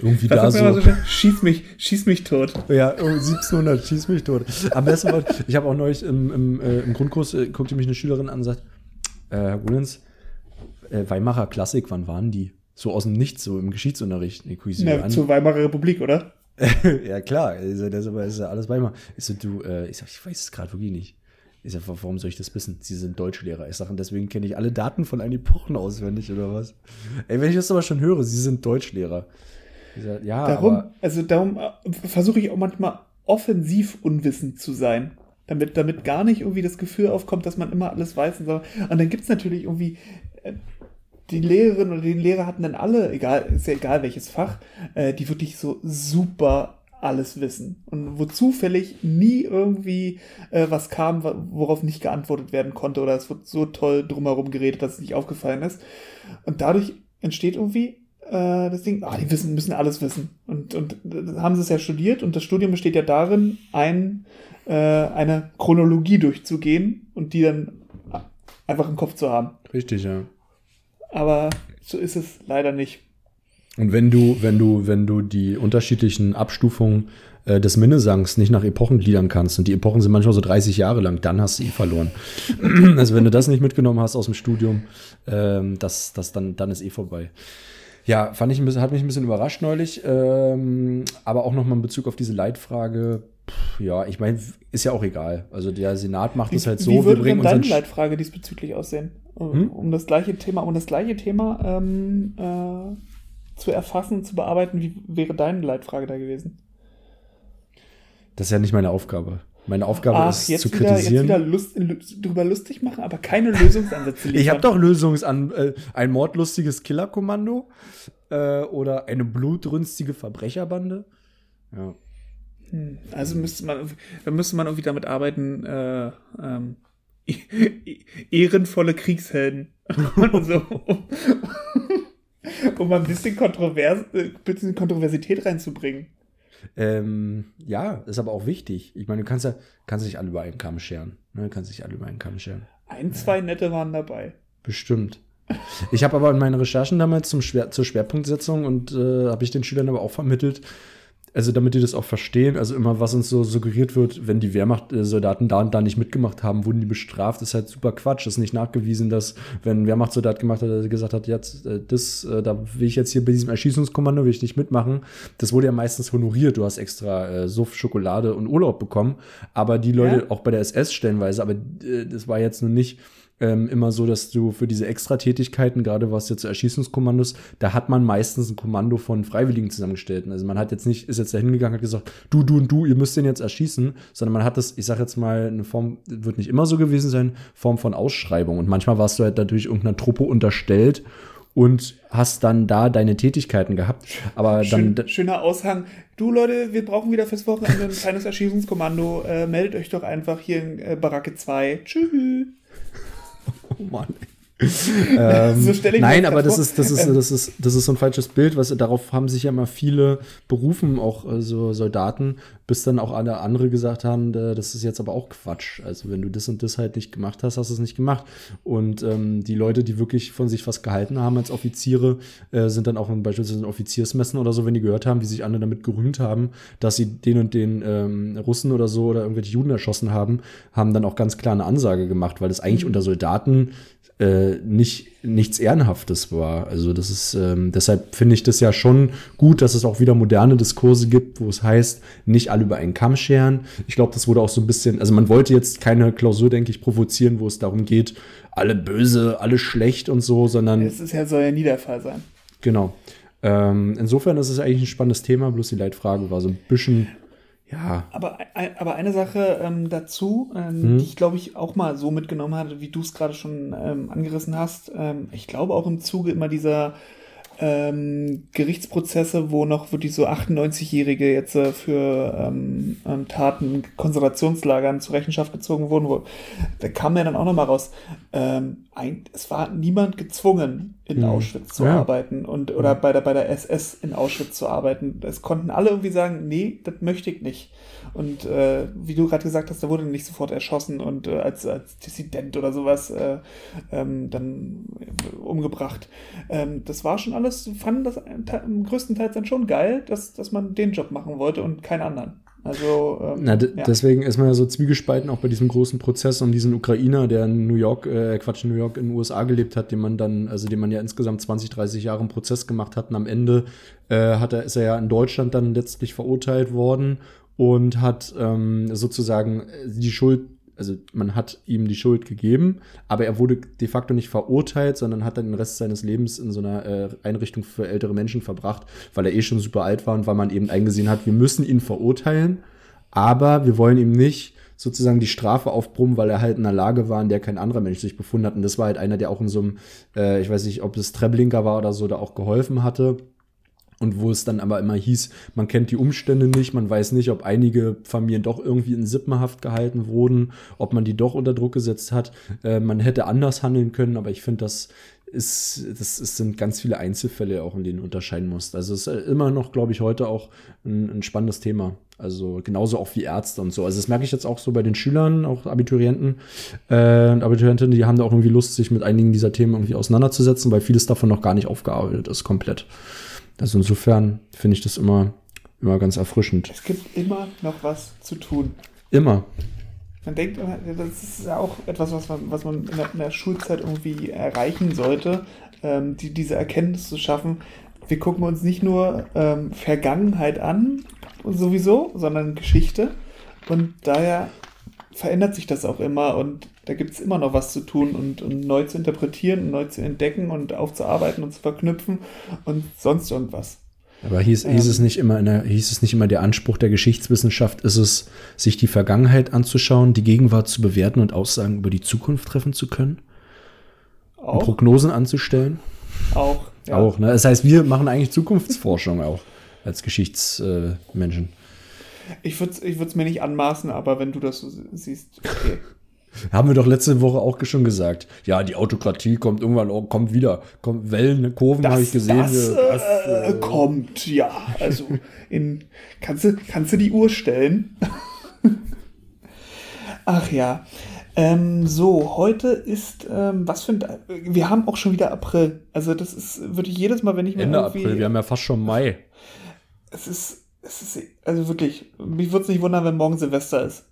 irgendwie da so. so schieß mich, schieß mich tot. Ja, 1700, schieß mich tot. Am besten war, ich habe auch neulich im, im, äh, im Grundkurs, äh, guckte mich eine Schülerin an und sagt, äh, Herr Willens, äh, Weimarer Klassik, wann waren die? So aus dem Nichts, so im Geschichtsunterricht. Nee, Na, zur Weimarer Republik, oder? ja, klar, das ist ja alles Weimar. Ich so, du, äh, ich sag, ich weiß es gerade wirklich nicht. Ich sag, warum soll ich das wissen? Sie sind Deutschlehrer. Ich sage, deswegen kenne ich alle Daten von allen Epochen auswendig, oder was? Ey, wenn ich das aber schon höre, Sie sind Deutschlehrer. Ja, darum, also darum äh, versuche ich auch manchmal offensiv unwissend zu sein. Damit, damit gar nicht irgendwie das Gefühl aufkommt, dass man immer alles weiß. Und, so. und dann gibt es natürlich irgendwie, äh, die Lehrerin oder den Lehrer hatten dann alle, egal, ist ja egal welches Fach, äh, die wirklich so super alles wissen. Und wo zufällig nie irgendwie äh, was kam, worauf nicht geantwortet werden konnte oder es wird so toll drumherum geredet, dass es nicht aufgefallen ist. Und dadurch entsteht irgendwie äh, das Ding, ah, die wissen, müssen alles wissen. Und, und haben sie es ja studiert und das Studium besteht ja darin, ein, äh, eine Chronologie durchzugehen und die dann einfach im Kopf zu haben. Richtig, ja. Aber so ist es leider nicht. Und wenn du, wenn du, wenn du die unterschiedlichen Abstufungen äh, des Minnesangs nicht nach Epochen gliedern kannst, und die Epochen sind manchmal so 30 Jahre lang, dann hast du eh verloren. also wenn du das nicht mitgenommen hast aus dem Studium, ähm, das, das dann, dann ist eh vorbei. Ja, fand ich ein bisschen, hat mich ein bisschen überrascht neulich. Ähm, aber auch nochmal in Bezug auf diese Leitfrage. Pff, ja, ich meine, ist ja auch egal. Also der Senat macht es halt so. Wie würde wir denn deine Leitfrage diesbezüglich aussehen? Hm? Um das gleiche Thema, um das gleiche Thema ähm, äh, zu erfassen, zu bearbeiten, wie wäre deine Leitfrage da gewesen? Das ist ja nicht meine Aufgabe. Meine Aufgabe Ach, ist zu wieder, kritisieren. Jetzt wieder Lust, drüber lustig machen, aber keine Lösungsansätze liefern. ich habe doch Lösungsan äh, ein mordlustiges Killerkommando äh, oder eine blutrünstige Verbrecherbande. Ja. Hm, also müsste man, da müsste man irgendwie damit arbeiten, äh, ähm, ehrenvolle Kriegshelden. und so, um, um ein bisschen, Kontrovers, äh, bisschen Kontroversität reinzubringen. Ähm, ja, ist aber auch wichtig. Ich meine, du kannst ja kannst nicht alle über einen Kamm scheren. Ne? Du kannst nicht alle über einen Kamm scheren. Ein, zwei nette waren dabei. Bestimmt. Ich habe aber in meinen Recherchen damals zum Schwer zur Schwerpunktsetzung und äh, habe ich den Schülern aber auch vermittelt, also damit die das auch verstehen, also immer, was uns so suggeriert wird, wenn die Wehrmachtsoldaten da und da nicht mitgemacht haben, wurden die bestraft, ist halt super Quatsch. Ist nicht nachgewiesen, dass, wenn ein Wehrmachtssoldat gemacht hat, er gesagt hat, jetzt, äh, das, äh, da will ich jetzt hier bei diesem Erschießungskommando, will ich nicht mitmachen. Das wurde ja meistens honoriert. Du hast extra äh, Suff, Schokolade und Urlaub bekommen. Aber die Leute, ja. auch bei der SS stellenweise, aber äh, das war jetzt nun nicht, ähm, immer so, dass du für diese Extratätigkeiten, gerade was jetzt Erschießungskommandos, da hat man meistens ein Kommando von Freiwilligen zusammengestellt. Also man hat jetzt nicht, ist jetzt da hingegangen, hat gesagt, du, du und du, ihr müsst den jetzt erschießen, sondern man hat das, ich sag jetzt mal, eine Form, wird nicht immer so gewesen sein, Form von Ausschreibung. Und manchmal warst du halt dadurch irgendeiner Truppe unterstellt und hast dann da deine Tätigkeiten gehabt. Aber Schön, dann. Schöner Aushang. Du Leute, wir brauchen wieder fürs Wochenende ein kleines Erschießungskommando. Äh, meldet euch doch einfach hier in äh, Baracke 2. Tschüss. Oh Mann. Ähm, So nein, das aber das ist, das, ist, das, ist, das ist so ein falsches Bild, was darauf haben sich ja immer viele berufen, auch äh, so Soldaten, bis dann auch alle andere gesagt haben, das ist jetzt aber auch Quatsch. Also wenn du das und das halt nicht gemacht hast, hast du es nicht gemacht. Und ähm, die Leute, die wirklich von sich was gehalten haben als Offiziere, äh, sind dann auch in beispielsweise in Offiziersmessen oder so, wenn die gehört haben, wie sich andere damit gerühmt haben, dass sie den und den ähm, Russen oder so oder irgendwelche Juden erschossen haben, haben dann auch ganz klar eine Ansage gemacht, weil es eigentlich unter Soldaten äh, nicht nichts Ehrenhaftes war. Also das ist, ähm, deshalb finde ich das ja schon gut, dass es auch wieder moderne Diskurse gibt, wo es heißt, nicht alle über einen Kamm scheren. Ich glaube, das wurde auch so ein bisschen, also man wollte jetzt keine Klausur, denke ich, provozieren, wo es darum geht, alle böse, alle schlecht und so, sondern Es ist ja, soll ja nie der Fall sein. genau. Ähm, insofern ist es eigentlich ein spannendes Thema, bloß die Leitfrage war so ein bisschen, ja, Aber, ein- aber eine Sache ähm, dazu, ähm, Mhm. die ich glaube ich auch mal so mitgenommen hatte, wie du es gerade schon ähm, angerissen hast. Ähm, ich glaube auch im Zuge immer dieser ähm, Gerichtsprozesse, wo noch wirklich so 98-Jährige jetzt äh, für ähm, ähm, Taten in Konzentrationslagern zur Rechenschaft gezogen wurden. Wo, da kam ja dann auch nochmal raus, ähm, ein, es war niemand gezwungen, in Mhm. Auschwitz zu Ja. arbeiten und oder bei der, bei der SS in Auschwitz zu arbeiten. Es konnten alle irgendwie sagen, nee, das möchte ich nicht. Und äh, wie du gerade gesagt hast, da wurde nicht sofort erschossen und äh, als, als Dissident oder sowas äh, ähm, dann äh, umgebracht. Ähm, das war schon alles, fanden das ein Teil- im größten Teil dann schon geil, dass, dass man den Job machen wollte und keinen anderen. Also ähm, Na, ja. deswegen ist man ja so zwiegespalten, auch bei diesem großen Prozess um diesen Ukrainer, der in New York, äh, Quatsch, in New York in den USA gelebt hat, den man dann, also den man ja insgesamt 20, 30 Jahre im Prozess gemacht hat. Und am Ende äh, hat er, ist er ja in Deutschland dann letztlich verurteilt worden und hat ähm, sozusagen äh, die Schuld, also man hat ihm die Schuld gegeben, aber er wurde de facto nicht verurteilt, sondern hat dann den Rest seines Lebens in so einer äh, Einrichtung für ältere Menschen verbracht, weil er eh schon super alt war und weil man eben eingesehen hat, wir müssen ihn verurteilen, aber wir wollen ihm nicht sozusagen die Strafe aufbrummen, weil er halt in einer Lage war, in der kein anderer Mensch sich befunden hat. Und das war halt einer, der auch in so einem, äh, ich weiß nicht, ob es Treblinka war oder so, da auch geholfen hatte. Und wo es dann aber immer hieß, man kennt die Umstände nicht, man weiß nicht, ob einige Familien doch irgendwie in Sippenhaft gehalten wurden, ob man die doch unter Druck gesetzt hat. Äh, man hätte anders handeln können, aber ich finde, das ist, das ist, sind ganz viele Einzelfälle auch, in denen du unterscheiden musst. Also es ist immer noch, glaube ich, heute auch ein, ein spannendes Thema. Also genauso auch wie Ärzte und so. Also das merke ich jetzt auch so bei den Schülern, auch Abiturienten äh, und Abiturientinnen, die haben da auch irgendwie Lust, sich mit einigen dieser Themen irgendwie auseinanderzusetzen, weil vieles davon noch gar nicht aufgearbeitet ist, komplett. Also insofern finde ich das immer, immer ganz erfrischend. es gibt immer noch was zu tun. Immer. Man denkt, immer, das ist ja auch etwas, was man, was man in der, in der Schulzeit irgendwie erreichen sollte, ähm, die, diese Erkenntnis zu schaffen. Wir gucken uns nicht nur ähm, Vergangenheit an, sowieso, sondern Geschichte. Und daher verändert sich das auch immer und da gibt es immer noch was zu tun und, und neu zu interpretieren und neu zu entdecken und aufzuarbeiten und zu verknüpfen und sonst irgendwas. Aber hieß, hieß, es nicht immer in der, hieß es nicht immer, der Anspruch der Geschichtswissenschaft ist es, sich die Vergangenheit anzuschauen, die Gegenwart zu bewerten und Aussagen über die Zukunft treffen zu können? Auch. Prognosen anzustellen? Auch. ja. Auch, ne? Das heißt, wir machen eigentlich Zukunftsforschung auch als Geschichtsmenschen. Ich würde es ich würd's mir nicht anmaßen, aber wenn du das so siehst, okay. Haben wir doch letzte Woche auch schon gesagt. Ja, die Autokratie kommt irgendwann, oh, kommt wieder. Kommt Wellen, Kurven habe ich gesehen. Das, wir- äh, kommt, ja. Also, in, kannst, du, kannst du die Uhr stellen? Ach ja. Ähm, so, heute ist, ähm, was für ein, wir haben auch schon wieder April. Also, das ist wirklich jedes Mal, wenn ich mir Ende April, wir haben ja fast schon Mai. es ist, es ist, also wirklich, mich würde es nicht wundern, wenn morgen Silvester ist.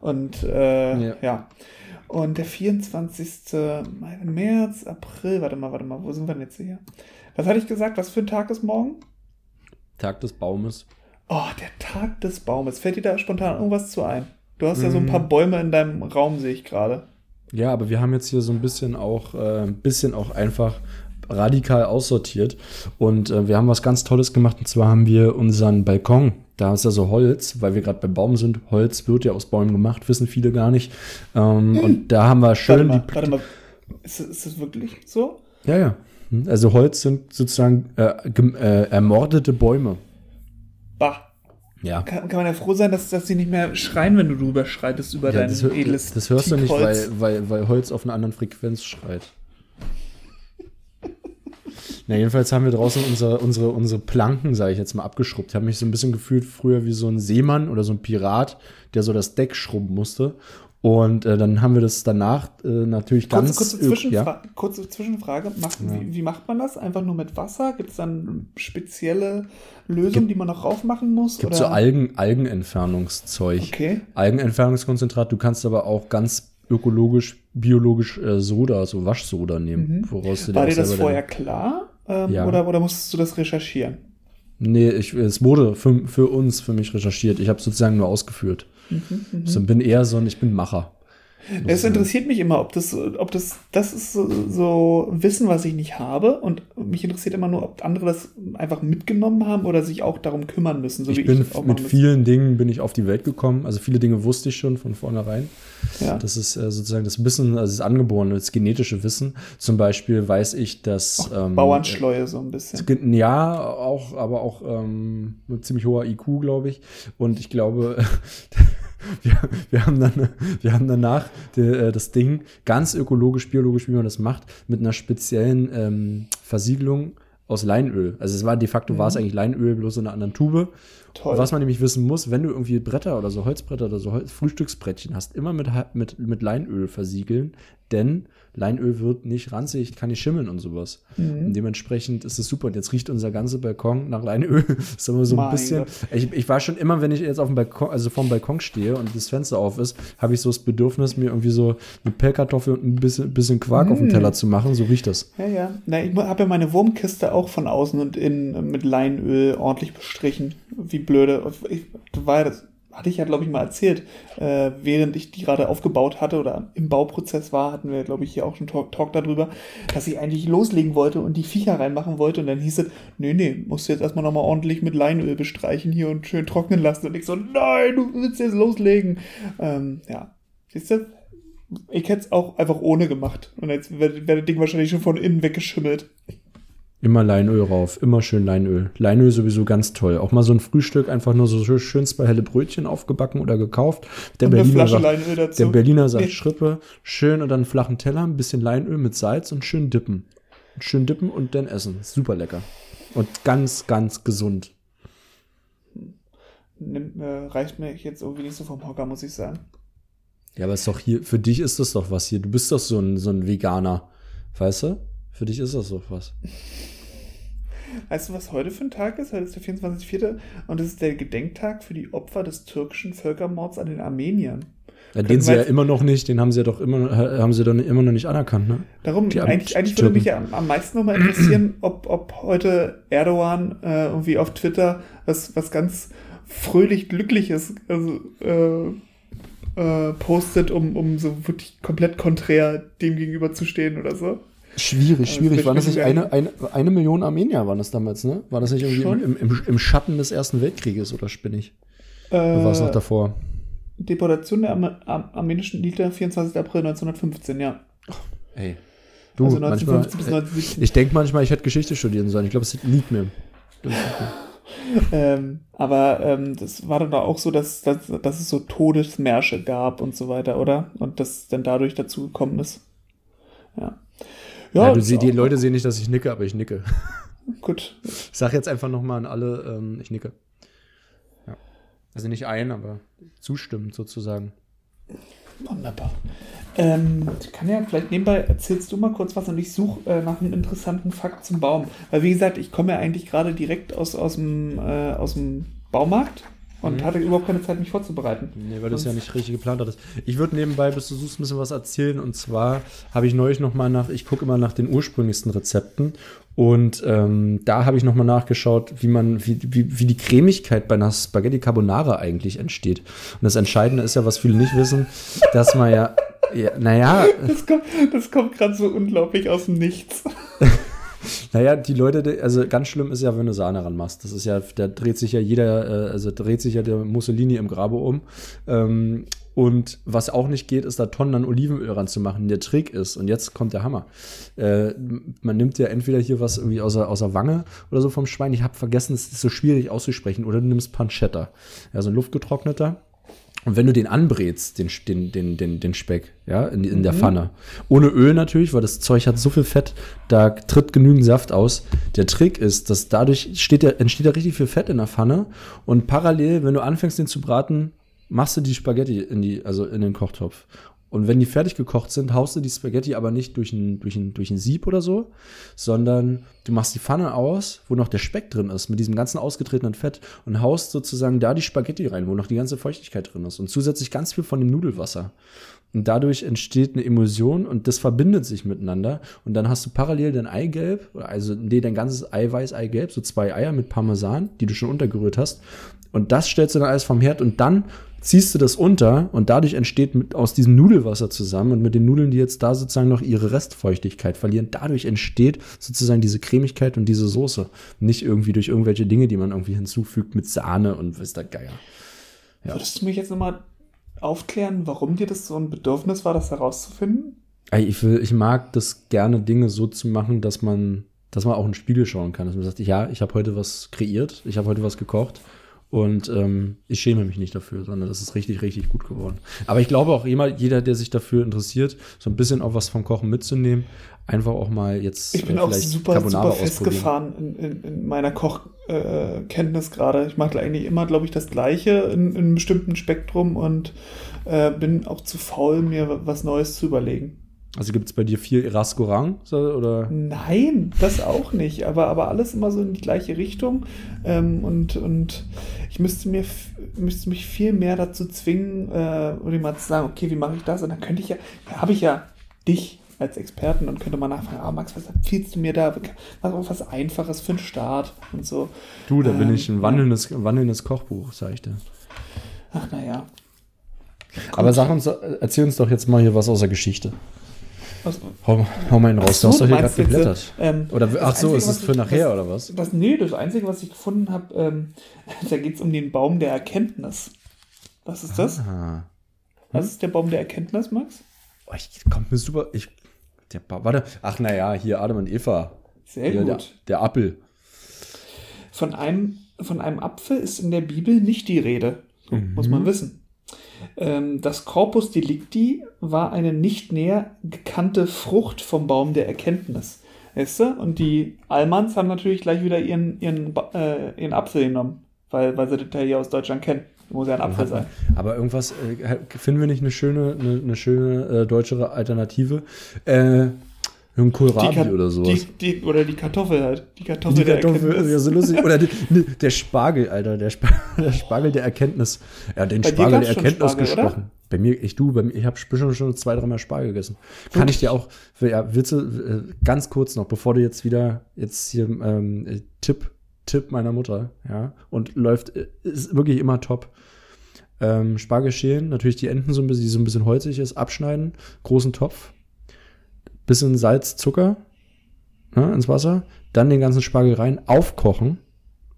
Und, äh, Ja. ja. Und der 24. März, April, warte mal, warte mal, wo sind wir denn jetzt hier? Was hatte ich gesagt? Was für ein Tag ist morgen? Tag des Baumes. Oh, der Tag des Baumes. Fällt dir da spontan irgendwas zu ein? Du hast ja so ein Mhm. paar Bäume in deinem Raum, sehe ich gerade. Ja, aber wir haben jetzt hier so ein bisschen auch, äh, ein bisschen auch einfach radikal aussortiert. Und äh, wir haben was ganz Tolles gemacht. Und zwar haben wir unseren Balkon. Da ist ja so Holz, weil wir gerade bei Baum sind. Holz wird ja aus Bäumen gemacht, wissen viele gar nicht. Ähm, Und da haben wir Warte schön mal, die. warte mal. Ist, ist das wirklich so? Ja, ja. Hm, Also Holz sind sozusagen äh, äh, ermordete Bäume. Bah. Ja. Kann, kann man ja froh sein, dass, dass sie nicht mehr schreien, wenn du drüber schreitest über ja dein edles das hörst du nicht, weil, Teakholz. weil, weil Holz auf einer anderen Frequenz schreit. Na, jedenfalls haben wir draußen unsere, unsere, unsere Planken, sage ich jetzt mal, abgeschrubbt. Ich habe mich so ein bisschen gefühlt früher wie so ein Seemann oder so ein Pirat, der so das Deck schrubben musste. Und äh, dann haben wir das danach äh, natürlich ganz. Kurze, kurze, Zwischenfra ja? kurze Zwischenfrage. Macht, ja. wie, wie, macht man das? Einfach nur mit Wasser? Gibt es dann spezielle Lösungen, die man noch raufmachen muss? Gibt so Algen, Algenentfernungszeug. Okay. Algenentfernungskonzentrat. Du kannst aber auch ganz ökologisch, biologisch äh, Soda, so Waschsoda nehmen. Mhm. Woraus du War dir das vorher klar? Ähm, ja. oder, oder musstest du das recherchieren? Nee, ich, es wurde für, für uns, für mich recherchiert. Ich habe sozusagen nur ausgeführt. Mhm, mhm. so, bin eher so ein, ich bin Macher. Es interessiert mich immer, ob das, ob das, das ist so, so, Wissen, was ich nicht habe. Und mich interessiert immer nur, ob andere das einfach mitgenommen haben oder sich auch darum kümmern müssen. So ich bin ich mit vielen Dingen bin ich auf die Welt gekommen. Also viele Dinge wusste ich schon von vornherein. Ja. Das ist äh, sozusagen das Wissen, also das angeborene, das genetische Wissen. Zum Beispiel weiß ich, dass ähm, Bauernschleue so ein bisschen. Ja, auch, aber auch ähm, mit ziemlich hoher IQ, glaube ich. Und ich glaube, wir, wir, haben dann, wir haben danach die, äh, das Ding ganz ökologisch, biologisch, wie man das macht, mit einer speziellen ähm, Versiegelung aus Leinöl. Also es war de facto mhm. war es eigentlich Leinöl, bloß in einer anderen Tube. Toll. Was man nämlich wissen muss, wenn du irgendwie Bretter oder so Holzbretter oder so Holz Frühstücksbrettchen hast, immer mit, mit, mit Leinöl versiegeln, denn Leinöl wird nicht ranzig, kann nicht schimmeln und sowas. Mhm. Und dementsprechend ist es super. Und jetzt riecht unser ganzer Balkon nach Leinöl. ist aber so ein mein bisschen. Ich, ich, war schon immer, wenn ich jetzt auf dem Balkon, also vorm Balkon stehe und das Fenster auf ist, habe ich so das Bedürfnis, mir irgendwie so eine Pellkartoffel und ein bisschen, bisschen Quark mhm. auf den. Teller zu machen. So riecht das. Ja, ja. Na, ich habe ja meine Wurmkiste auch von außen und innen mit Leinöl ordentlich bestrichen. Wie blöde. Ich, war das hatte ich ja, glaube ich, mal erzählt, äh, während ich die gerade aufgebaut hatte oder im Bauprozess war, hatten wir, glaube ich, hier auch schon Talk, Talk darüber, dass ich eigentlich loslegen wollte und die Viecher reinmachen wollte und dann hieß es, nee, nee, musst du jetzt erstmal nochmal ordentlich mit Leinöl bestreichen hier und schön trocknen lassen und ich so, nein, du willst jetzt loslegen. Ähm, ja, siehst du, ich hätte es auch einfach ohne gemacht und jetzt wäre wär das Ding wahrscheinlich schon von innen weggeschimmelt. Immer Leinöl rauf, immer schön Leinöl. Leinöl sowieso ganz toll. Auch mal so ein Frühstück, einfach nur so schön zwei helle Brötchen aufgebacken oder gekauft. Der und Berliner sagt, Der Berliner sagt nee. Schrippe, schön und dann einen flachen Teller, ein bisschen Leinöl mit Salz und schön dippen. Schön dippen und dann essen. Super lecker. Und ganz, ganz gesund. Nimm, äh, reicht mir jetzt irgendwie nicht so vom Hocker, muss ich sagen. Ja, aber ist doch hier, für dich ist das doch was hier. Du bist doch so ein, so ein Veganer. Weißt du? Für dich ist das so was. Weißt du, was heute für ein Tag ist? Heute ist der 24.04. und es ist der Gedenktag für die Opfer des türkischen Völkermords an den Armeniern. Ja, den sie ja immer noch nicht, den haben sie ja doch immer, haben sie doch immer noch nicht anerkannt, ne? Darum, die eigentlich, eigentlich würde mich ja am, am meisten nochmal interessieren, ob, ob heute Erdogan äh, irgendwie auf Twitter was, was ganz fröhlich Glückliches also, äh, äh, postet, um, um so wirklich komplett konträr dem gegenüber zu stehen oder so. Schwierig, schwierig. Waren das nicht eine, eine, eine Million Armenier waren das damals, ne? War das nicht irgendwie im, im, im, Schatten des Ersten Weltkrieges oder spinnig? Äh, oder war es noch davor? Deportation der Ar Ar armenischen Elite 24. April 1915, ja. ey. Du, also 1915 manchmal, bis Ich denke manchmal, ich hätte Geschichte studieren sollen. Ich glaube, es liegt mir. ähm, aber ähm, das war dann auch so, dass, dass, dass es so Todesmärsche gab und so weiter, oder? Und das dann dadurch dazu gekommen ist. Ja. Ja, ja sie, die Leute sehen nicht, dass ich nicke, aber ich nicke. Gut. Ich sag jetzt einfach nochmal an alle, ähm, ich nicke. Ja. Also nicht ein, aber zustimmend sozusagen. Wunderbar. Ähm, ich kann ja vielleicht nebenbei erzählst du mal kurz was und ich suche äh, nach einem interessanten Fakt zum Baum. Weil wie gesagt, ich komme ja eigentlich gerade direkt aus, aus, dem, äh, aus dem Baumarkt und mhm. hatte überhaupt keine Zeit, mich vorzubereiten. Nee, weil du es ja nicht richtig geplant hattest. Ich würde nebenbei, bis du suchst, ein bisschen was erzählen. Und zwar habe ich neulich noch mal nach, ich gucke immer nach den ursprünglichsten Rezepten. Und ähm, da habe ich noch mal nachgeschaut, wie man, wie, wie, wie die Cremigkeit bei einer Spaghetti Carbonara eigentlich entsteht. Und das Entscheidende ist ja, was viele nicht wissen, dass man ja, ja naja. Das kommt, das kommt gerade so unglaublich aus dem Nichts. Naja, die Leute, also ganz schlimm ist ja, wenn du Sahne ranmachst. Das ist ja, da dreht sich ja jeder, äh, also dreht sich ja der Mussolini im Grabe um. Ähm, und was auch nicht geht, ist da Tonnen an Olivenöl ranzumachen. Der Trick ist, und jetzt kommt der Hammer. Äh, man nimmt ja entweder hier was irgendwie aus der, aus der Wange oder so vom Schwein. Ich habe vergessen, es ist so schwierig auszusprechen. Oder du nimmst Pancetta. Ja, so ein luftgetrockneter. Und wenn du den anbrätst, den, den, den, den, den Speck, ja, in, in der Pfanne, ohne Öl natürlich, weil das Zeug hat so viel Fett, da tritt genügend Saft aus. Der Trick ist, dass dadurch steht der, entsteht da richtig viel Fett in der Pfanne und parallel, wenn du anfängst, den zu braten, machst du die Spaghetti in die, also in den Kochtopf. Und wenn die fertig gekocht sind, haust du die Spaghetti aber nicht durch ein, durch ein, durch ein Sieb oder so, sondern du machst die Pfanne aus, wo noch der Speck drin ist, mit diesem ganzen ausgetretenen Fett und haust sozusagen da die Spaghetti rein, wo noch die ganze Feuchtigkeit drin ist und zusätzlich ganz viel von dem Nudelwasser. Und dadurch entsteht eine Emulsion und das verbindet sich miteinander. Und dann hast du parallel dein Eigelb, also nee, dein ganzes Eiweiß, Eigelb, so zwei Eier mit Parmesan, die du schon untergerührt hast. Und das stellst du dann alles vom Herd und dann ziehst du das unter und dadurch entsteht mit, aus diesem Nudelwasser zusammen und mit den Nudeln, die jetzt da sozusagen noch ihre Restfeuchtigkeit verlieren, dadurch entsteht sozusagen diese Cremigkeit und diese Soße. Nicht irgendwie durch irgendwelche Dinge, die man irgendwie hinzufügt mit Sahne und was der Geier. Ja. Würdest du mich jetzt nochmal aufklären, warum dir das so ein Bedürfnis war, das herauszufinden? Ich, will, ich mag das gerne, Dinge so zu machen, dass man, dass man auch in den Spiegel schauen kann. Dass man sagt, ja, ich habe heute was kreiert, ich habe heute was gekocht und ähm, ich schäme mich nicht dafür, sondern das ist richtig, richtig gut geworden. Aber ich glaube auch immer, jeder, der sich dafür interessiert, so ein bisschen auch was vom Kochen mitzunehmen, einfach auch mal jetzt ich bin äh, auch super, Carbonara super festgefahren in, in, in meiner Kochkenntnis äh, gerade. Ich mache eigentlich immer, glaube ich, das Gleiche in, in einem bestimmten Spektrum und äh, bin auch zu faul, mir was Neues zu überlegen. Also gibt es bei dir viel Rascorang oder? Nein, das auch nicht. Aber, aber alles immer so in die gleiche Richtung. Ähm, und, und ich müsste mir müsste mich viel mehr dazu zwingen, äh, oder mal zu sagen, okay, wie mache ich das? Und dann könnte ich ja, habe ich ja dich als Experten und könnte mal nachfragen, ah, Max, was empfiehlst du mir da? Was, was Einfaches für einen Start und so. Du, da ähm, bin ich ein wandelndes, ja. wandelndes Kochbuch, sag ich dir. Ach, naja. Aber sag uns, erzähl uns doch jetzt mal hier was aus der Geschichte. Was? Hau, hau mal einen raus, so, du hast doch hier gerade geblättert. Ähm, oder, ach so, Einzige, ist es für nachher das, oder was? Das, nee, das Einzige, was ich gefunden habe, ähm, da geht es um den Baum der Erkenntnis. Was ist das? Ah. Was ist der Baum der Erkenntnis, Max? Oh, ich kommt mir super. Ich, der ba warte, ach naja, hier Adam und Eva. Sehr hier, gut. Der, der Apfel. Von einem, von einem Apfel ist in der Bibel nicht die Rede. Mhm. Muss man wissen. Ähm, das Corpus Delicti war eine nicht näher gekannte Frucht vom Baum der Erkenntnis. Weißt du? Und die Allmanns haben natürlich gleich wieder ihren, ihren, äh, ihren Apfel genommen, weil, weil sie das ja hier aus Deutschland kennen. Muss ja ein Apfel sein. Aber irgendwas, äh, finden wir nicht eine schöne, eine, eine schöne äh, deutsche Alternative? Äh, ein Kohlrabi oder sowas. Die, die, oder die Kartoffel halt. Die Kartoffel, die Kartoffel ist ja so lustig. Oder die, nee, der Spargel, Alter. Der, Sp der, Spargel der Erkenntnis. Ja, den bei Spargel der Erkenntnis Spargel, gesprochen. Oder? Bei mir, ich du, bei mir, ich habe schon, schon zwei, dreimal Spargel gegessen. Kann ich dir auch, ja, willst du, äh, ganz kurz noch, bevor du jetzt wieder, jetzt hier, ähm, Tipp, Tipp meiner Mutter, ja, und läuft, äh, ist wirklich immer top. Ähm, Spargel schälen, natürlich die Enden so ein bisschen, die so ein bisschen holzig ist, abschneiden, großen Topf, bisschen Salz, Zucker ne, ins Wasser, dann den ganzen Spargel rein, aufkochen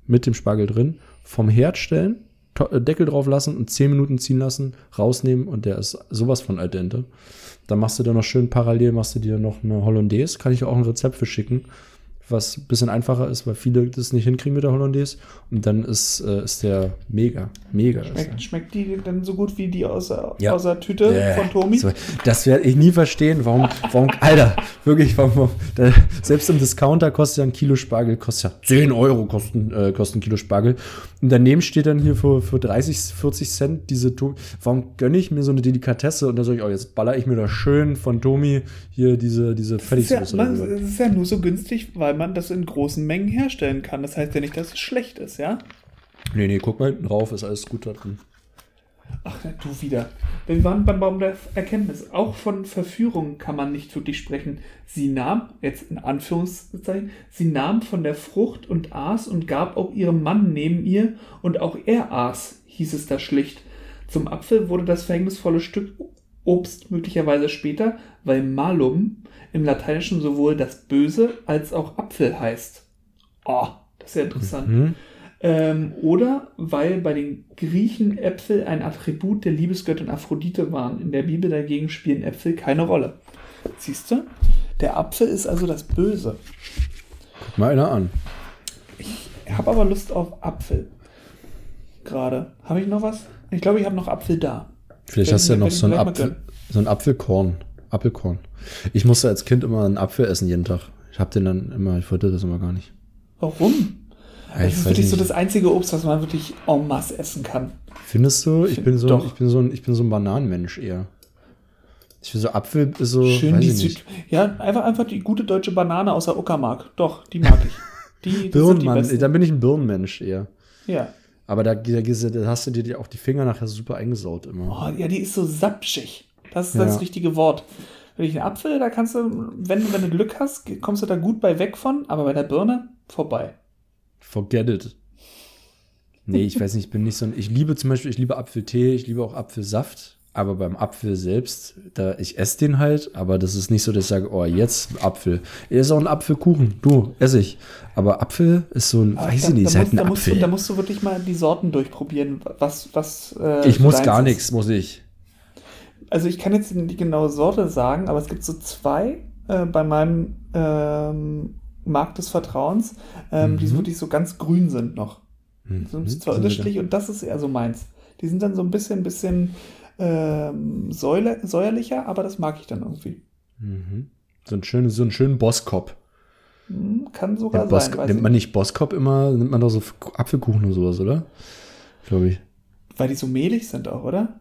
mit dem Spargel drin, vom Herd stellen, äh, Deckel drauf lassen und 10 Minuten ziehen lassen, rausnehmen und der ist sowas von al dente. Dann machst du da noch schön parallel, machst du dir noch eine Hollandaise, kann ich auch ein Rezept für schicken was ein bisschen einfacher ist, weil viele das nicht hinkriegen mit der Hollandaise. Und dann ist, äh, ist der mega, mega. Schmeckt, schmeckt die denn so gut wie die aus der, ja. aus der Tüte äh, von Tomi? So, das werde ich nie verstehen, warum, warum Alter, wirklich, warum, warum da, selbst im Discounter kostet ja ein Kilo Spargel, kostet ja 10 Euro kosten, äh, kostet ein Kilo Spargel. Und daneben steht dann hier für, für 30, 40 Cent diese Tomi. Warum gönne ich mir so eine Delikatesse? Und da sage ich, oh, jetzt baller ich mir da schön von Tomi hier diese, diese Fertigsoße. Das, ja, das ist ja nur so günstig, weil man man das in großen Mengen herstellen kann. Das heißt ja nicht, dass es schlecht ist, ja? Nee, nee, guck mal hinten rauf, ist alles gut da drin. Ach, du wieder. Wir waren beim Baum der Erkenntnis. Auch von Verführung kann man nicht wirklich sprechen. Sie nahm, jetzt in Anführungszeichen, sie nahm von der Frucht und aß und gab auch ihrem Mann neben ihr und auch er aß, hieß es da schlicht. Zum Apfel wurde das verhängnisvolle Stück Obst möglicherweise später, weil Malum im Lateinischen sowohl das Böse als auch Apfel heißt. Oh, das ist ja interessant. Mhm. Ähm, oder weil bei den Griechen Äpfel ein Attribut der Liebesgöttin Aphrodite waren. In der Bibel dagegen spielen Äpfel keine Rolle. Siehst du? Der Apfel ist also das Böse. Guck mal einer an. Ich habe aber Lust auf Apfel. Gerade. Habe ich noch was? Ich glaube, ich habe noch Apfel da. Vielleicht hast du ja noch so ein Apfel, so ein Apfelkorn. Apfelkorn. Ich musste als Kind immer einen Apfel essen jeden Tag. Ich hab den dann immer, ich wollte das immer gar nicht. Warum? Ja, Das ich ist wirklich so nicht. das einzige Obst, was man wirklich en masse essen kann. Findest du? Ich bin so, Doch. ich bin so ein, ich bin so ein Bananenmensch eher. Ich finde so Apfel ist so, Schön die ich. Süd. Ja, einfach, einfach die gute deutsche Banane aus der Uckermark. Doch, die mag ich. Die, die Birnenmann, besten. dann bin ich ein Birnenmensch eher. Ja. Aber da, da, da hast du dir auch die Finger nachher super eingesaut immer. Oh, ja, die ist so sapschig. Das ist Ja. das richtige Wort. Wenn ich einen Apfel, da kannst du, wenn, wenn du Glück hast, kommst du da gut bei weg von, aber bei der Birne vorbei. Forget it. Nee, ich weiß nicht, ich bin nicht so ein. Ich liebe zum Beispiel, ich liebe Apfeltee, ich liebe auch Apfelsaft, aber beim Apfel selbst, da ich esse den halt, aber das ist nicht so, dass ich sage, oh, jetzt Apfel. Er ist auch ein Apfelkuchen, du, esse ich. Aber Apfel ist so ein, weiß da, ich nicht, ist da, halt musst, ein da, musst du, Apfel. da musst du wirklich mal die Sorten durchprobieren, was, was. Äh, ich muss gar nichts, muss ich. Also ich kann jetzt die genaue Sorte sagen, aber es gibt so zwei äh, bei meinem ähm, Markt des Vertrauens, ähm, die so Mhm. wirklich so ganz grün sind noch. Hm, Sind zwar unterschiedlich und das ist eher so meins. Die sind dann so ein bisschen, bisschen ähm, säule, säuerlicher, aber das mag ich dann irgendwie. Mhm. So einen schönen, so einen schönen Bosskopf. Hm, kann sogar Ja, Boss, sein, nimmt man nicht Bosskopf immer, nimmt man doch so Apfelkuchen und sowas, oder? Glaube ich. Weil die so mehlig sind auch, oder?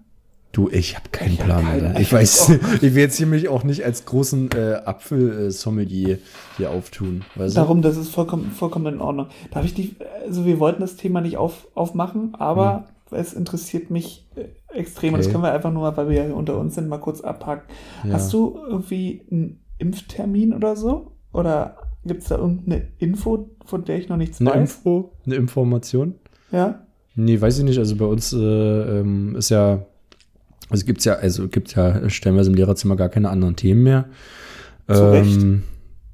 Du, ich habe keinen Ich hab Plan, keine- Alter. Ich hab weiß, ich will jetzt hier mich auch nicht als großen äh, Apfelsommelier hier auftun. Weißt du? Darum, das ist vollkommen, vollkommen in Ordnung. Darf ich die, also wir wollten das Thema nicht auf, aufmachen, aber es interessiert mich äh, extrem und das Hm. Okay. können wir einfach nur, weil wir ja hier unter uns sind, mal kurz abhaken. Ja. Hast du irgendwie einen Impftermin oder so? Oder gibt es da irgendeine Info, von der ich noch nichts eine weiß? Info, eine Information? Ja? Nee, weiß ich nicht. Also bei uns äh, ähm, ist ja, also gibt's ja, also gibt ja stellenweise im Lehrerzimmer gar keine anderen Themen mehr. Zu Recht.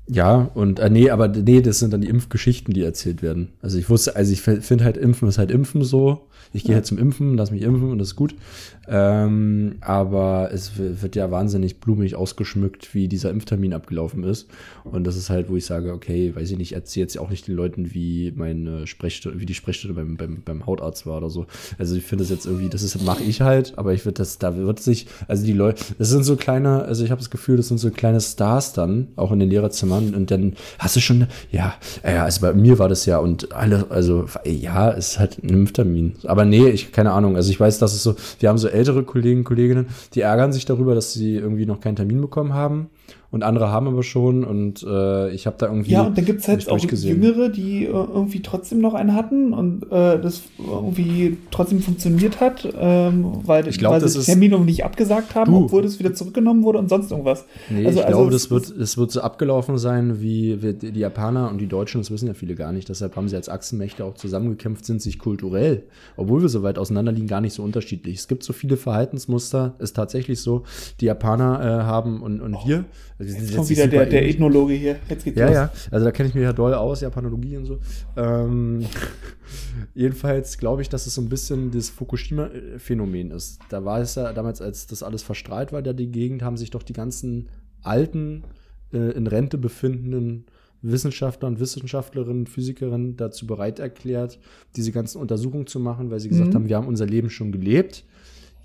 Ja, und äh, nee, aber nee, das sind dann die Impfgeschichten, die erzählt werden. Also ich wusste, also ich finde halt, Impfen ist halt Impfen so. Ich gehe Ja. halt zum Impfen, lass mich impfen und das ist gut. Ähm, aber es wird ja wahnsinnig blumig ausgeschmückt, wie dieser Impftermin abgelaufen ist. Und das ist halt, wo ich sage, okay, weiß ich nicht, erzähle jetzt auch nicht den Leuten, wie meine Sprechstunde, wie die Sprechstunde beim, beim, beim Hautarzt war oder so. Also ich finde das jetzt irgendwie, das ist, mache ich halt, aber ich würde das, da wird sich, also die Leute, das sind so kleine, also ich habe das Gefühl, das sind so kleine Stars dann, auch in den Lehrerzimmern. Und dann hast du schon, ja, ja, also bei mir war das ja und alle, also ja, es ist halt ein Impftermin. Aber nee, ich, keine Ahnung. Also ich weiß, dass es so, wir haben so ältere Kollegen, Kolleginnen, die ärgern sich darüber, dass sie irgendwie noch keinen Termin bekommen haben. Und andere haben aber schon und äh, ich habe da irgendwie. Ja, und dann gibt es halt auch. Jüngere, die äh, irgendwie trotzdem noch einen hatten und äh, das irgendwie trotzdem funktioniert hat, ähm, weil, Ich glaub, weil das sie Termine nicht abgesagt haben, Du. obwohl das wieder zurückgenommen wurde und sonst irgendwas. Nee, Also- ich also glaube, das wird, das wird so abgelaufen sein, wie wir, die Japaner und die Deutschen, das wissen ja viele gar nicht. Deshalb haben sie als Achsenmächte auch zusammengekämpft, sind sich kulturell, obwohl wir so weit auseinander liegen, gar nicht so unterschiedlich. Es gibt so viele Verhaltensmuster, ist tatsächlich so, die Japaner äh, haben und, und wir. Also, Jetzt kommt wieder der, der. Ethnologe hier. Jetzt geht's Ja, los. ja, also da kenne ich mich ja doll aus, Japanologie und so. Ähm, jedenfalls glaube ich, dass es so ein bisschen das Fukushima-Phänomen ist. Da war es ja damals, als das alles verstrahlt war, da die Gegend, haben sich doch die ganzen alten, äh, in Rente befindenden Wissenschaftler und Wissenschaftlerinnen, Physikerinnen dazu bereit erklärt, diese ganzen Untersuchungen zu machen, weil sie gesagt Mhm. haben, wir haben unser Leben schon gelebt.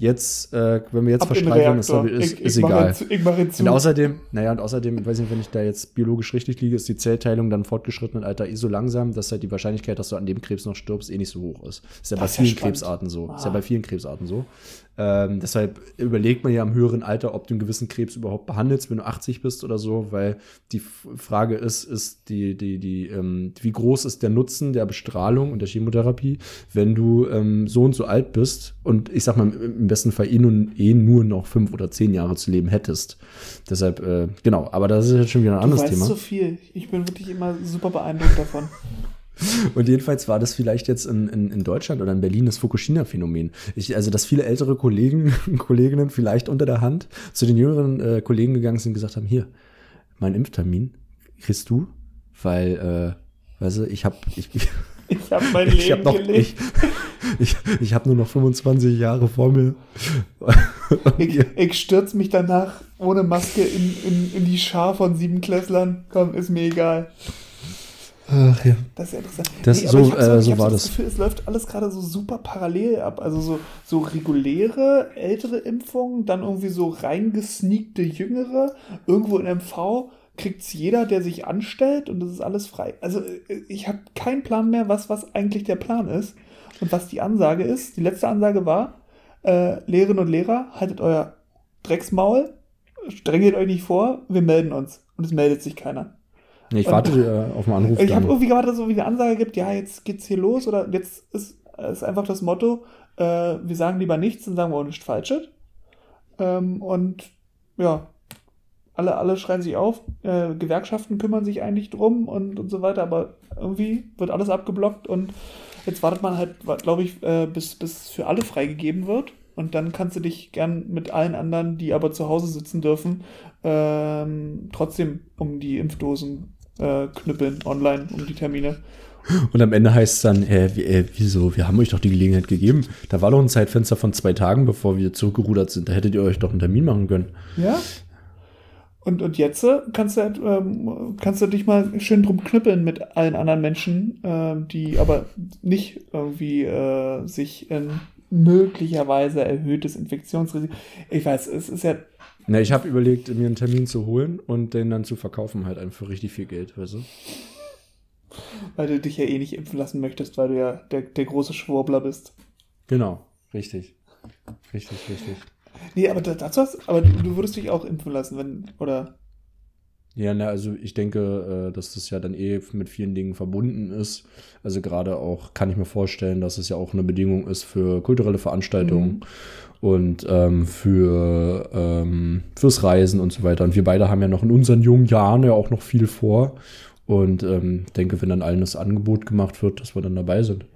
Jetzt, äh, wenn wir jetzt Ab werden, ist, Reaktor. ist, ich, ist ich egal. Zu, ich mache zu. Und außerdem, naja, und außerdem, ich weiß nicht, wenn ich da jetzt biologisch richtig liege, ist die Zellteilung dann im fortgeschrittenen Alter eh so langsam, dass halt die Wahrscheinlichkeit, dass du an dem Krebs noch stirbst, eh nicht so hoch ist. Ist ja bei Das ist ja vielen spannend. Krebsarten so. Ist ja Ah. bei vielen Krebsarten so. Ähm, deshalb überlegt man ja im höheren Alter, ob du einen gewissen Krebs überhaupt behandelst, wenn du 80 bist oder so, weil die Frage ist, ist die, die, die, ähm, wie groß ist der Nutzen der Bestrahlung und der Chemotherapie, wenn du ähm, so und so alt bist und ich sag mal, im im besten Fall eh nur, eh nur noch fünf oder zehn Jahre zu leben hättest. Deshalb, äh, genau, aber das ist jetzt schon wieder ein du anderes weißt Thema. so viel. Ich bin wirklich immer super beeindruckt davon. Und jedenfalls war das vielleicht jetzt in, in, in Deutschland oder in Berlin das Fukushima-Phänomen. Also, dass viele ältere Kollegen und Kolleginnen vielleicht unter der Hand zu den jüngeren äh, Kollegen gegangen sind und gesagt haben, hier, mein Impftermin kriegst du, weil, äh, weißt du, ich habe ich, Ich habe mein ich hab noch, gelebt. ich, ich, ich habe nur noch 25 Jahre vor mir. Ich, ich stürze mich danach ohne Maske in, in, in die Schar von Siebenklässlern. Komm, ist mir egal. Ach ja. Das ist ja interessant. Das, aber so ich äh, so hab war das. Gefühl, es läuft alles gerade so super parallel ab. Also so, so reguläre, ältere Impfungen, dann irgendwie so reingesneakte jüngere. Irgendwo in MV kriegt's jeder, der sich anstellt und das ist alles frei. Also äh, ich habe keinen Plan mehr, was, was eigentlich der Plan ist und was die Ansage ist. Die letzte Ansage war, äh, Lehrerinnen und Lehrer, haltet euer Drecksmaul, strengelt euch nicht vor, wir melden uns. Und es meldet sich keiner. Nee, ich warte äh, auf einen Anruf. Ich habe dann. irgendwie gewartet, dass es so wie eine Ansage gibt, ja, jetzt geht's hier los oder jetzt ist, ist einfach das Motto, äh, wir sagen lieber nichts und sagen wir auch nichts Falsches. Ähm, und ja, alle, alle schreien sich auf, äh, Gewerkschaften kümmern sich eigentlich drum und, und so weiter, aber irgendwie wird alles abgeblockt und jetzt wartet man halt, glaube ich, äh, bis, bis für alle freigegeben wird. Und dann kannst du dich gern mit allen anderen, die aber zu Hause sitzen dürfen, ähm, trotzdem um die Impfdosen äh, knüppeln online, um die Termine. Und am Ende heißt es dann, äh, äh, wieso, wir haben euch doch die Gelegenheit gegeben. Da war doch ein Zeitfenster von zwei Tagen, bevor wir zurückgerudert sind. Da hättet ihr euch doch einen Termin machen können. Ja. Und, und jetzt äh, kannst du, halt, ähm, kannst du dich mal schön drum knüppeln mit allen anderen Menschen, ähm, die aber nicht irgendwie äh, sich in möglicherweise erhöhtes Infektionsrisiko. Ich weiß, es ist ja. Na, ich habe überlegt, mir einen Termin zu holen und den dann zu verkaufen, halt einfach für richtig viel Geld, weißt du? Weil du dich ja eh nicht impfen lassen möchtest, weil du ja der, der große Schwurbler bist. Genau, richtig. Richtig, richtig. Nee, aber da- dazu hast, aber du würdest dich auch impfen lassen, wenn, oder? Ja, na, also ich denke, äh, dass das ja dann eh mit vielen Dingen verbunden ist. Also gerade auch kann ich mir vorstellen, dass es ja auch eine Bedingung ist für kulturelle Veranstaltungen und ähm, für ähm, fürs Reisen und so weiter. Und wir beide haben ja noch in unseren jungen Jahren ja auch noch viel vor. Und ähm, denke, wenn dann allen das Angebot gemacht wird, dass wir dann dabei sind.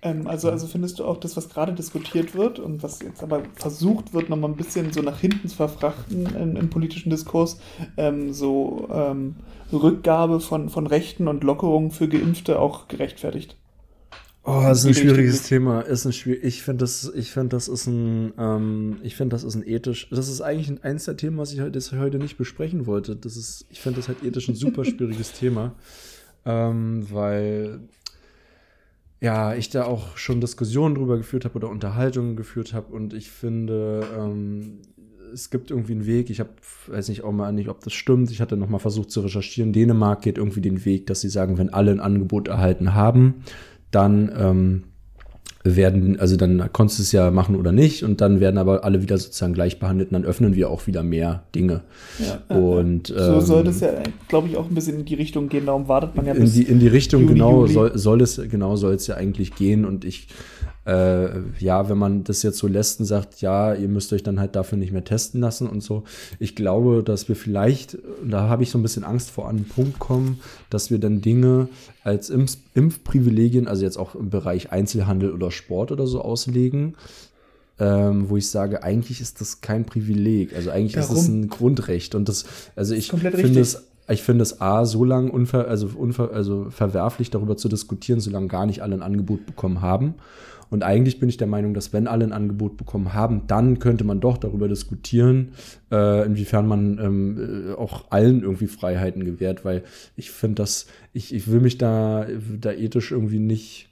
Ähm, also, also findest du auch das, was gerade diskutiert wird und was jetzt aber versucht wird, nochmal ein bisschen so nach hinten zu verfrachten im, im politischen Diskurs, ähm, so ähm, Rückgabe von, von Rechten und Lockerungen für Geimpfte auch gerechtfertigt? Oh, das ist ein schwieriges Thema. Ist ein schwierig. Ich finde das, ich finde das ist ein, ähm, ich finde das ist ein ethisch. Das ist eigentlich ein, eins der Themen, was ich heute, das ich heute nicht besprechen wollte. Das ist, ich finde das halt ethisch ein super schwieriges Thema, ähm, weil ja ich da auch schon Diskussionen drüber geführt habe oder Unterhaltungen geführt habe und ich finde ähm, es gibt irgendwie einen Weg. Ich habe, weiß nicht auch mal nicht, ob das stimmt. Ich hatte noch mal versucht zu recherchieren. Dänemark geht irgendwie den Weg, dass sie sagen, wenn alle ein Angebot erhalten haben, dann ähm, werden, also dann konntest du es ja machen oder nicht und dann werden aber alle wieder sozusagen gleich behandelt und dann öffnen wir auch wieder mehr Dinge. Ja, Und, so ähm, soll das ja, glaube ich, auch ein bisschen in die Richtung gehen. Darum wartet man ja in bis die, in die Richtung Juni, genau Juli. soll, soll es genau soll es ja eigentlich gehen und ich äh, ja, wenn man das jetzt so lässt und sagt, ja, ihr müsst euch dann halt dafür nicht mehr testen lassen und so. Ich glaube, dass wir vielleicht, da habe ich so ein bisschen Angst vor, an den Punkt kommen, dass wir dann Dinge als Impf Impfprivilegien, also jetzt auch im Bereich Einzelhandel oder Sport oder so auslegen, ähm, wo ich sage, eigentlich ist das kein Privileg. Also eigentlich ist es Warum? ein Grundrecht. Und das, also ich finde es ich finde es A, so lang unver, also unver, also verwerflich darüber zu diskutieren, solange gar nicht alle ein Angebot bekommen haben. Und eigentlich bin ich der Meinung, dass wenn alle ein Angebot bekommen haben, dann könnte man doch darüber diskutieren, äh, inwiefern man ähm, äh, auch allen irgendwie Freiheiten gewährt, weil ich finde das, ich, ich will mich da, da ethisch irgendwie nicht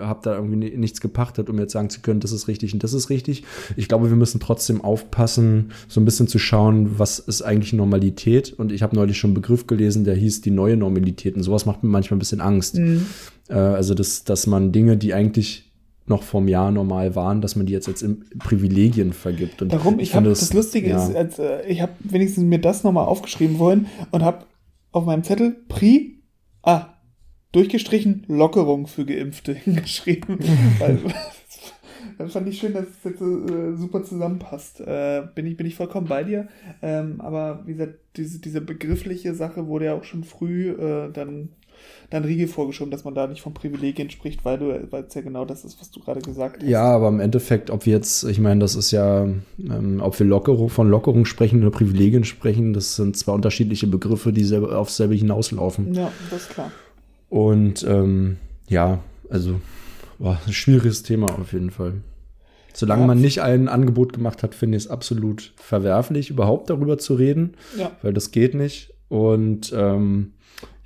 habe da irgendwie ni- nichts gepachtet, um jetzt sagen zu können, das ist richtig und das ist richtig. Ich glaube, wir müssen trotzdem aufpassen, so ein bisschen zu schauen, was ist eigentlich Normalität. Und ich habe neulich schon einen Begriff gelesen, der hieß die neue Normalität. Und sowas macht mir manchmal ein bisschen Angst. Mhm. Äh, also, dass, dass man Dinge, die eigentlich noch vom Jahr normal waren, dass man die jetzt als Privilegien vergibt. Und Darum, ich, habe finde das, Lustige ja. ist, als, äh, ich habe wenigstens mir das nochmal aufgeschrieben wollen und habe auf meinem Zettel Pri, ah, durchgestrichen Lockerung für Geimpfte hingeschrieben. Weil, das fand ich schön, dass es jetzt so, äh, super zusammenpasst. Äh, bin, ich, bin ich vollkommen bei dir. Ähm, aber wie gesagt, diese, diese begriffliche Sache wurde ja auch schon früh äh, dann, dann Riegel vorgeschoben, dass man da nicht von Privilegien spricht, weil du, weil es ja genau das ist, was du gerade gesagt hast. Ja, aber im Endeffekt, ob wir jetzt, ich meine, das ist ja, ähm, ob wir Lockerung, von Lockerung sprechen oder Privilegien sprechen, das sind zwei unterschiedliche Begriffe, die selber, auf selbe hinauslaufen. Ja, das ist klar. Und ähm, ja, also boah, ein schwieriges Thema auf jeden Fall. Solange Ja. man nicht ein Angebot gemacht hat, finde ich es absolut verwerflich, überhaupt darüber zu reden, Ja. weil das geht nicht. Und ähm,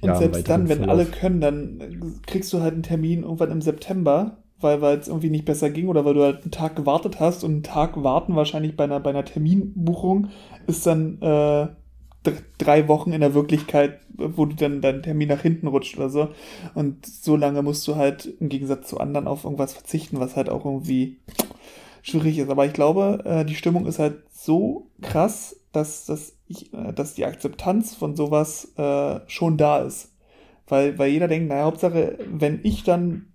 Und Jahren selbst dann, wenn Verlauf. alle können, dann kriegst du halt einen Termin irgendwann im September, weil weil es irgendwie nicht besser ging oder weil du halt einen Tag gewartet hast und einen Tag warten wahrscheinlich bei einer, bei einer Terminbuchung ist dann äh, dr- drei Wochen in der Wirklichkeit, wo du dann dein Termin nach hinten rutscht oder so. Und so lange musst du halt im Gegensatz zu anderen auf irgendwas verzichten, was halt auch irgendwie schwierig ist. Aber ich glaube, äh, die Stimmung ist halt so krass, dass, dass, ich, äh, dass die Akzeptanz von sowas äh, schon da ist. Weil, weil jeder denkt, naja, Hauptsache, wenn ich dann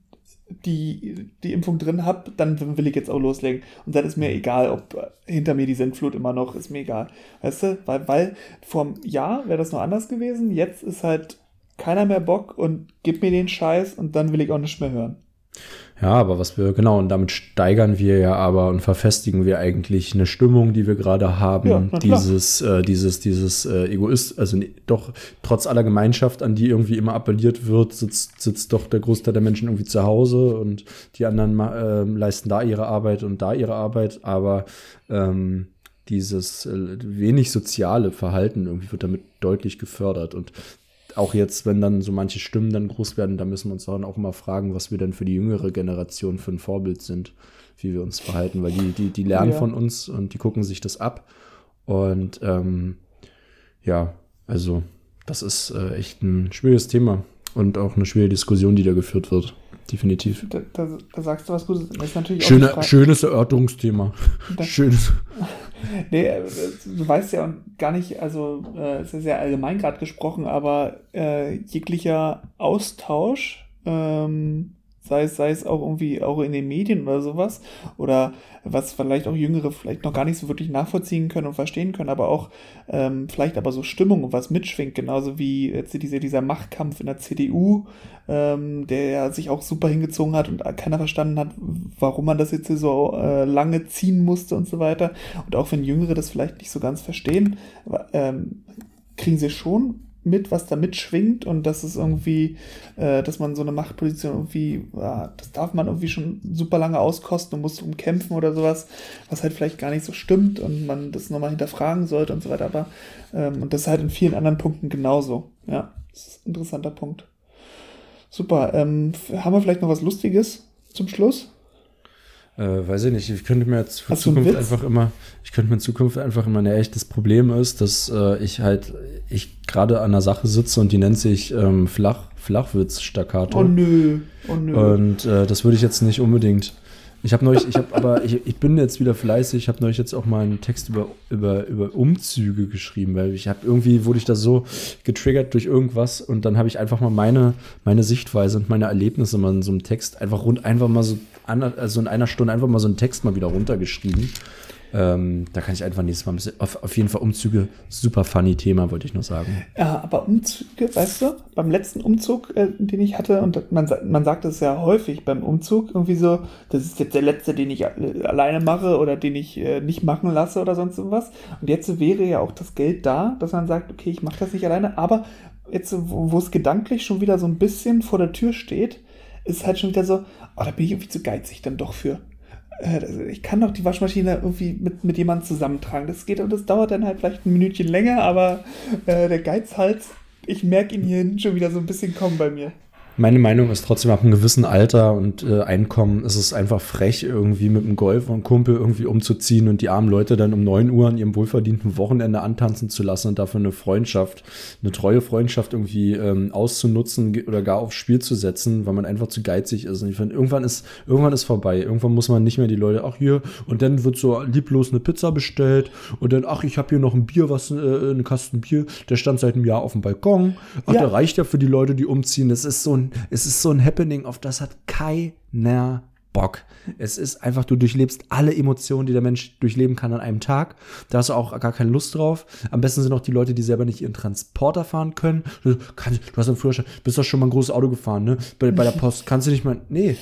die, die Impfung drin habe, dann will ich jetzt auch loslegen. Und dann ist mir egal, ob hinter mir die Sintflut immer noch, ist mir egal. Weißt du, weil, weil vor einem Jahr wäre das noch anders gewesen. Jetzt ist halt keiner mehr Bock und gib mir den Scheiß und dann will ich auch nicht mehr hören. Ja, aber was wir, genau, und damit steigern wir ja aber und verfestigen wir eigentlich eine Stimmung, die wir gerade haben. Ja, dieses, äh, dieses, dieses äh, Egoist, also ne- doch trotz aller Gemeinschaft, an die irgendwie immer appelliert wird, sitzt, sitzt doch der Großteil der Menschen irgendwie zu Hause und die anderen ähm, leisten da ihre Arbeit und da ihre Arbeit, aber ähm, dieses äh, wenig soziale Verhalten irgendwie wird damit deutlich gefördert und auch jetzt, wenn dann so manche Stimmen dann groß werden, da müssen wir uns dann auch mal fragen, was wir denn für die jüngere Generation für ein Vorbild sind, wie wir uns verhalten, weil die, die, die lernen Ja. von uns und die gucken sich das ab. Und ähm, ja, also das ist äh, echt ein schwieriges Thema und auch eine schwierige Diskussion, die da geführt wird. Definitiv. Da, da, da sagst du was Gutes. Das ist natürlich Schöne, schönes Erörterungsthema. Schönes. Nee, äh, du weißt ja gar nicht, also äh, es ist ja sehr allgemein gerade gesprochen, aber äh, jeglicher Austausch, ähm, sei es, sei es auch irgendwie auch in den Medien oder sowas, oder was vielleicht auch Jüngere vielleicht noch gar nicht so wirklich nachvollziehen können und verstehen können, aber auch ähm, vielleicht aber so Stimmung und was mitschwingt, genauso wie jetzt dieser, dieser Machtkampf in der CDU, ähm, der sich auch super hingezogen hat und keiner verstanden hat, warum man das jetzt hier so äh, lange ziehen musste und so weiter. Und auch wenn Jüngere das vielleicht nicht so ganz verstehen, ähm, kriegen sie schon mit, was da mitschwingt und das ist irgendwie, äh, dass man so eine Machtposition irgendwie, ja, das darf man irgendwie schon super lange auskosten und muss umkämpfen oder sowas, was halt vielleicht gar nicht so stimmt und man das nochmal hinterfragen sollte und so weiter, aber ähm, und das ist halt in vielen anderen Punkten genauso. Ja, das ist ein interessanter Punkt. Super. Ähm, haben wir vielleicht noch was Lustiges zum Schluss? Äh, weiß ich nicht, ich könnte mir jetzt für Hast Zukunft einfach immer, ich könnte mir in Zukunft einfach immer, ne, echt, das Problem ist, dass äh, ich halt, ich gerade an einer Sache sitze und die nennt sich ähm, Flach, Flachwitz-Staccato. Oh nö. Oh nö. Und äh, das würde ich jetzt nicht unbedingt. Ich habe neulich, ich habe aber, ich, ich bin jetzt wieder fleißig, ich habe neulich jetzt auch mal einen Text über, über, über Umzüge geschrieben, weil ich habe irgendwie, wurde ich da so getriggert durch irgendwas und dann habe ich einfach mal meine, meine Sichtweise und meine Erlebnisse mal in so einem Text einfach rund, einfach mal so, an, also in einer Stunde einfach mal so einen Text mal wieder runtergeschrieben. Ähm, da kann ich einfach nächstes Mal ein bisschen, auf, auf jeden Fall Umzüge, super funny Thema, wollte ich nur sagen. Ja, aber Umzüge, weißt du, beim letzten Umzug, äh, den ich hatte, und man, man sagt es ja häufig beim Umzug, irgendwie so, das ist jetzt der letzte, den ich alleine mache oder den ich äh, nicht machen lasse oder sonst irgendwas. Und jetzt wäre ja auch das Geld da, dass man sagt, okay, ich mache das nicht alleine, aber jetzt, wo es gedanklich schon wieder so ein bisschen vor der Tür steht, ist halt schon wieder so, oh, da bin ich irgendwie zu geizig dann doch für. Äh, Ich kann doch die Waschmaschine irgendwie mit, mit jemandem zusammentragen. Das geht und das dauert dann halt vielleicht ein Minütchen länger, aber äh, der Geizhals, ich merke ihn hier hinten schon wieder so ein bisschen kommen bei mir. Meine Meinung ist trotzdem, ab einem gewissen Alter und äh, Einkommen ist es einfach frech, irgendwie mit einem Golf und Kumpel irgendwie umzuziehen und die armen Leute dann um 9 Uhr an ihrem wohlverdienten Wochenende antanzen zu lassen und dafür eine Freundschaft, eine treue Freundschaft irgendwie ähm, auszunutzen oder gar aufs Spiel zu setzen, weil man einfach zu geizig ist. Und ich finde, irgendwann ist, irgendwann ist vorbei. Irgendwann muss man nicht mehr die Leute, ach hier, und dann wird so lieblos eine Pizza bestellt und dann, ach, ich habe hier noch ein Bier, was, äh, einen Kasten Bier, der stand seit einem Jahr auf dem Balkon. Ach, Ja. der reicht ja für die Leute, die umziehen. Das ist so ein, es ist so ein Happening, auf das hat keiner Bock. Es ist einfach, du durchlebst alle Emotionen, die der Mensch durchleben kann an einem Tag. Da hast du auch gar keine Lust drauf. Am besten sind auch die Leute, die selber nicht ihren Transporter fahren können. Du, kannst, du hast einen Führerschein, bist doch schon mal ein großes Auto gefahren, ne? Bei, bei der Post kannst du nicht mal. Nee.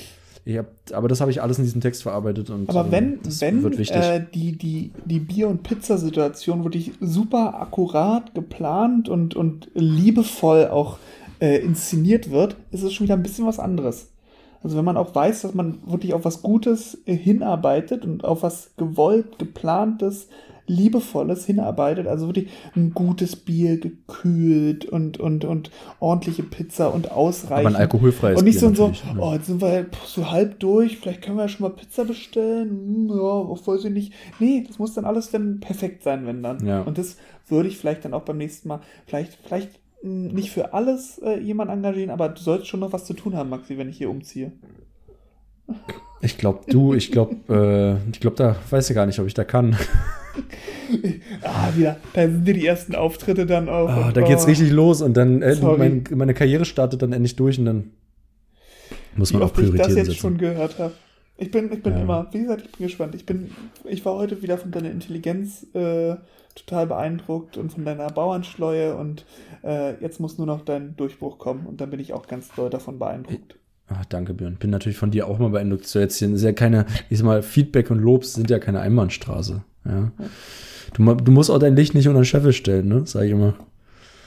Hab, aber das habe ich alles in diesem Text verarbeitet und Aber wenn, das wenn äh, die, die, die Bier- und Pizzasituation wirklich super akkurat geplant und, und liebevoll auch äh, inszeniert wird, ist es schon wieder ein bisschen was anderes. Also wenn man auch weiß, dass man wirklich auf was Gutes äh, hinarbeitet und auf was gewollt, geplantes liebevolles hinarbeitet, also wirklich ein gutes Bier gekühlt und, und, und ordentliche Pizza und ausreichend. Aber ein alkoholfreies Und nicht Bier so, so ne? oh, jetzt sind wir halt so halb durch, vielleicht können wir ja schon mal Pizza bestellen. Hm, ja, weiß ich nicht. Nee, das muss dann alles dann perfekt sein, wenn dann. Ja. Und das würde ich vielleicht dann auch beim nächsten Mal, vielleicht, vielleicht nicht für alles äh, jemand engagieren, aber du sollst schon noch was zu tun haben, Maxi, wenn ich hier umziehe. Ich glaube, du, ich glaube, äh, ich glaube, da weiß ich gar nicht, ob ich da kann. Ah, wieder, da sind dir die ersten Auftritte dann auch. Ah, und, da geht's oh, richtig los und dann äh, mein, meine Karriere startet dann endlich durch und dann muss Wie man auch oft ich das Prioritäten jetzt setzen. schon gehört habe. Ich bin, ich bin Ja. immer, wie gesagt, ich bin gespannt. Ich bin, ich war heute wieder von deiner Intelligenz äh, total beeindruckt und von deiner Bauernschleue und äh, jetzt muss nur noch dein Durchbruch kommen und dann bin ich auch ganz doll davon beeindruckt. Ach, danke, Björn. Bin natürlich von dir auch mal beeindruckt. So jetzt hier ist ja keine, ich sag mal, Feedback und Lobs sind ja keine Einbahnstraße. Ja. Du, ma- du musst auch dein Licht nicht unter den Scheffel stellen, ne? Sag ich immer.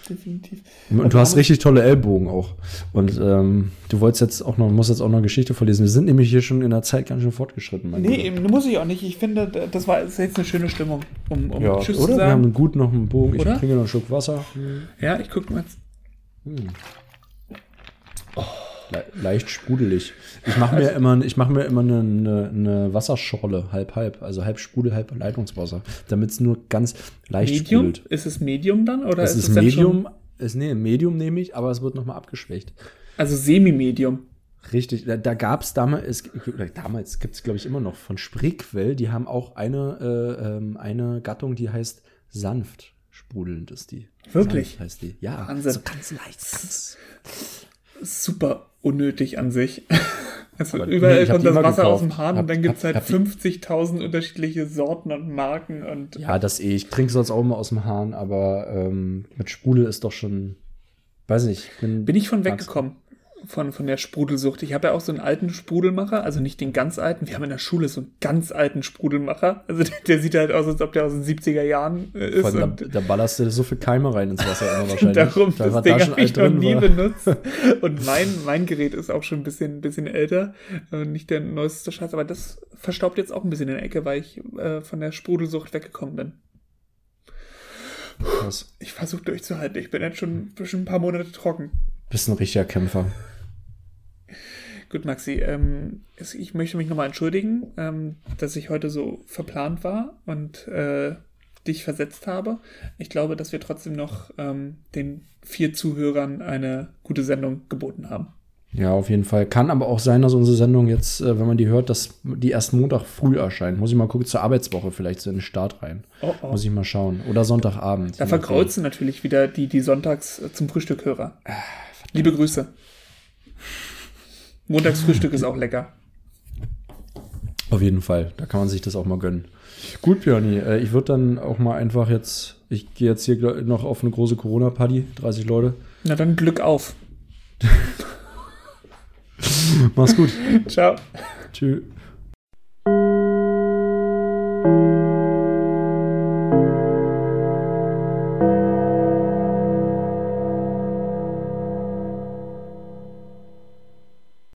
Definitiv. Und Also du hast richtig tolle Ellbogen auch. Und ähm, du wolltest jetzt auch noch, musst jetzt auch noch eine Geschichte vorlesen. Wir sind nämlich hier schon in der Zeit ganz schön fortgeschritten, mein Nee, eben, muss ich auch nicht. Ich finde, das war jetzt eine schöne Stimmung, um, um Ja, Tschüss oder? zu Wir haben sagen. gut noch einen Bogen. Ich Oder? trinke noch einen Schluck Wasser. Ja, ich gucke mal jetzt. Le leicht sprudelig. Ich mache mir immer, ich mache mir immer eine, eine, eine Wasserschorle, halb halb, also halb Sprudel, halb Leitungswasser, damit es nur ganz leicht Medium? sprudelt. Ist es Medium dann? Oder Es ist ist Medium, ist nee, Medium nehme ich, aber es wird nochmal abgeschwächt. also Semi-Medium. Richtig, da, da gab es damals, damals gibt es glaube ich immer noch von Spreequell, die haben auch eine, äh, ähm, eine Gattung, die heißt sanft sprudelnd ist die. Wirklich? Sanft heißt die. Ja, Wahnsinn. so ganz leicht, ganz. Super unnötig an sich. Also Aber überall nee, kommt das Wasser aus gekauft. dem Hahn Hab- und dann gibt es halt hab die- 50.000 unterschiedliche Sorten und Marken und Ja, das eh. Ich trinke sonst auch immer aus dem Hahn, aber ähm, mit Sprudel ist doch schon, weiß nicht. bin ich von weggekommen von, von der Sprudelsucht. Ich habe ja auch so einen alten Sprudelmacher, also nicht den ganz alten. Wir haben in der Schule so einen ganz alten Sprudelmacher. Also der, der sieht halt aus, als ob der aus den 70er Jahren äh, ist. Vor allem, da, da ballerst du so viel Keime rein ins Wasser immer wahrscheinlich. Darum, da, das Ding habe ich noch nie benutzt. Und mein, mein Gerät ist auch schon ein bisschen, ein bisschen älter. Nicht der neueste Scheiß, aber das verstaubt jetzt auch ein bisschen in der Ecke, weil ich äh, von der Sprudelsucht weggekommen bin. Krass. Ich versuche durchzuhalten. Ich bin jetzt schon, schon ein paar Monate trocken. Bist ein richtiger Kämpfer. Gut, Maxi, ähm, ich möchte mich nochmal entschuldigen, ähm, dass ich heute so verplant war und äh, dich versetzt habe. Ich glaube, dass wir trotzdem noch ähm, den vier Zuhörern eine gute Sendung geboten haben. Ja, auf jeden Fall. Kann aber auch sein, dass unsere Sendung jetzt, äh, wenn man die hört, dass die erst Montag früh erscheint. Muss ich mal gucken, zur Arbeitswoche vielleicht so in den Start rein. Oh, oh. Muss ich mal schauen. Oder Sonntagabend. Da verkreuzen natürlich wieder die, die sonntags äh, zum Frühstückhörer. Liebe Grüße. Montagsfrühstück ist auch lecker. Auf jeden Fall. Da kann man sich das auch mal gönnen. Gut, Björni, äh, ich würde dann auch mal einfach jetzt, ich gehe jetzt hier noch auf eine große Corona-Party, 30 Leute. Na dann Glück auf. Mach's gut. Ciao. Tschüss.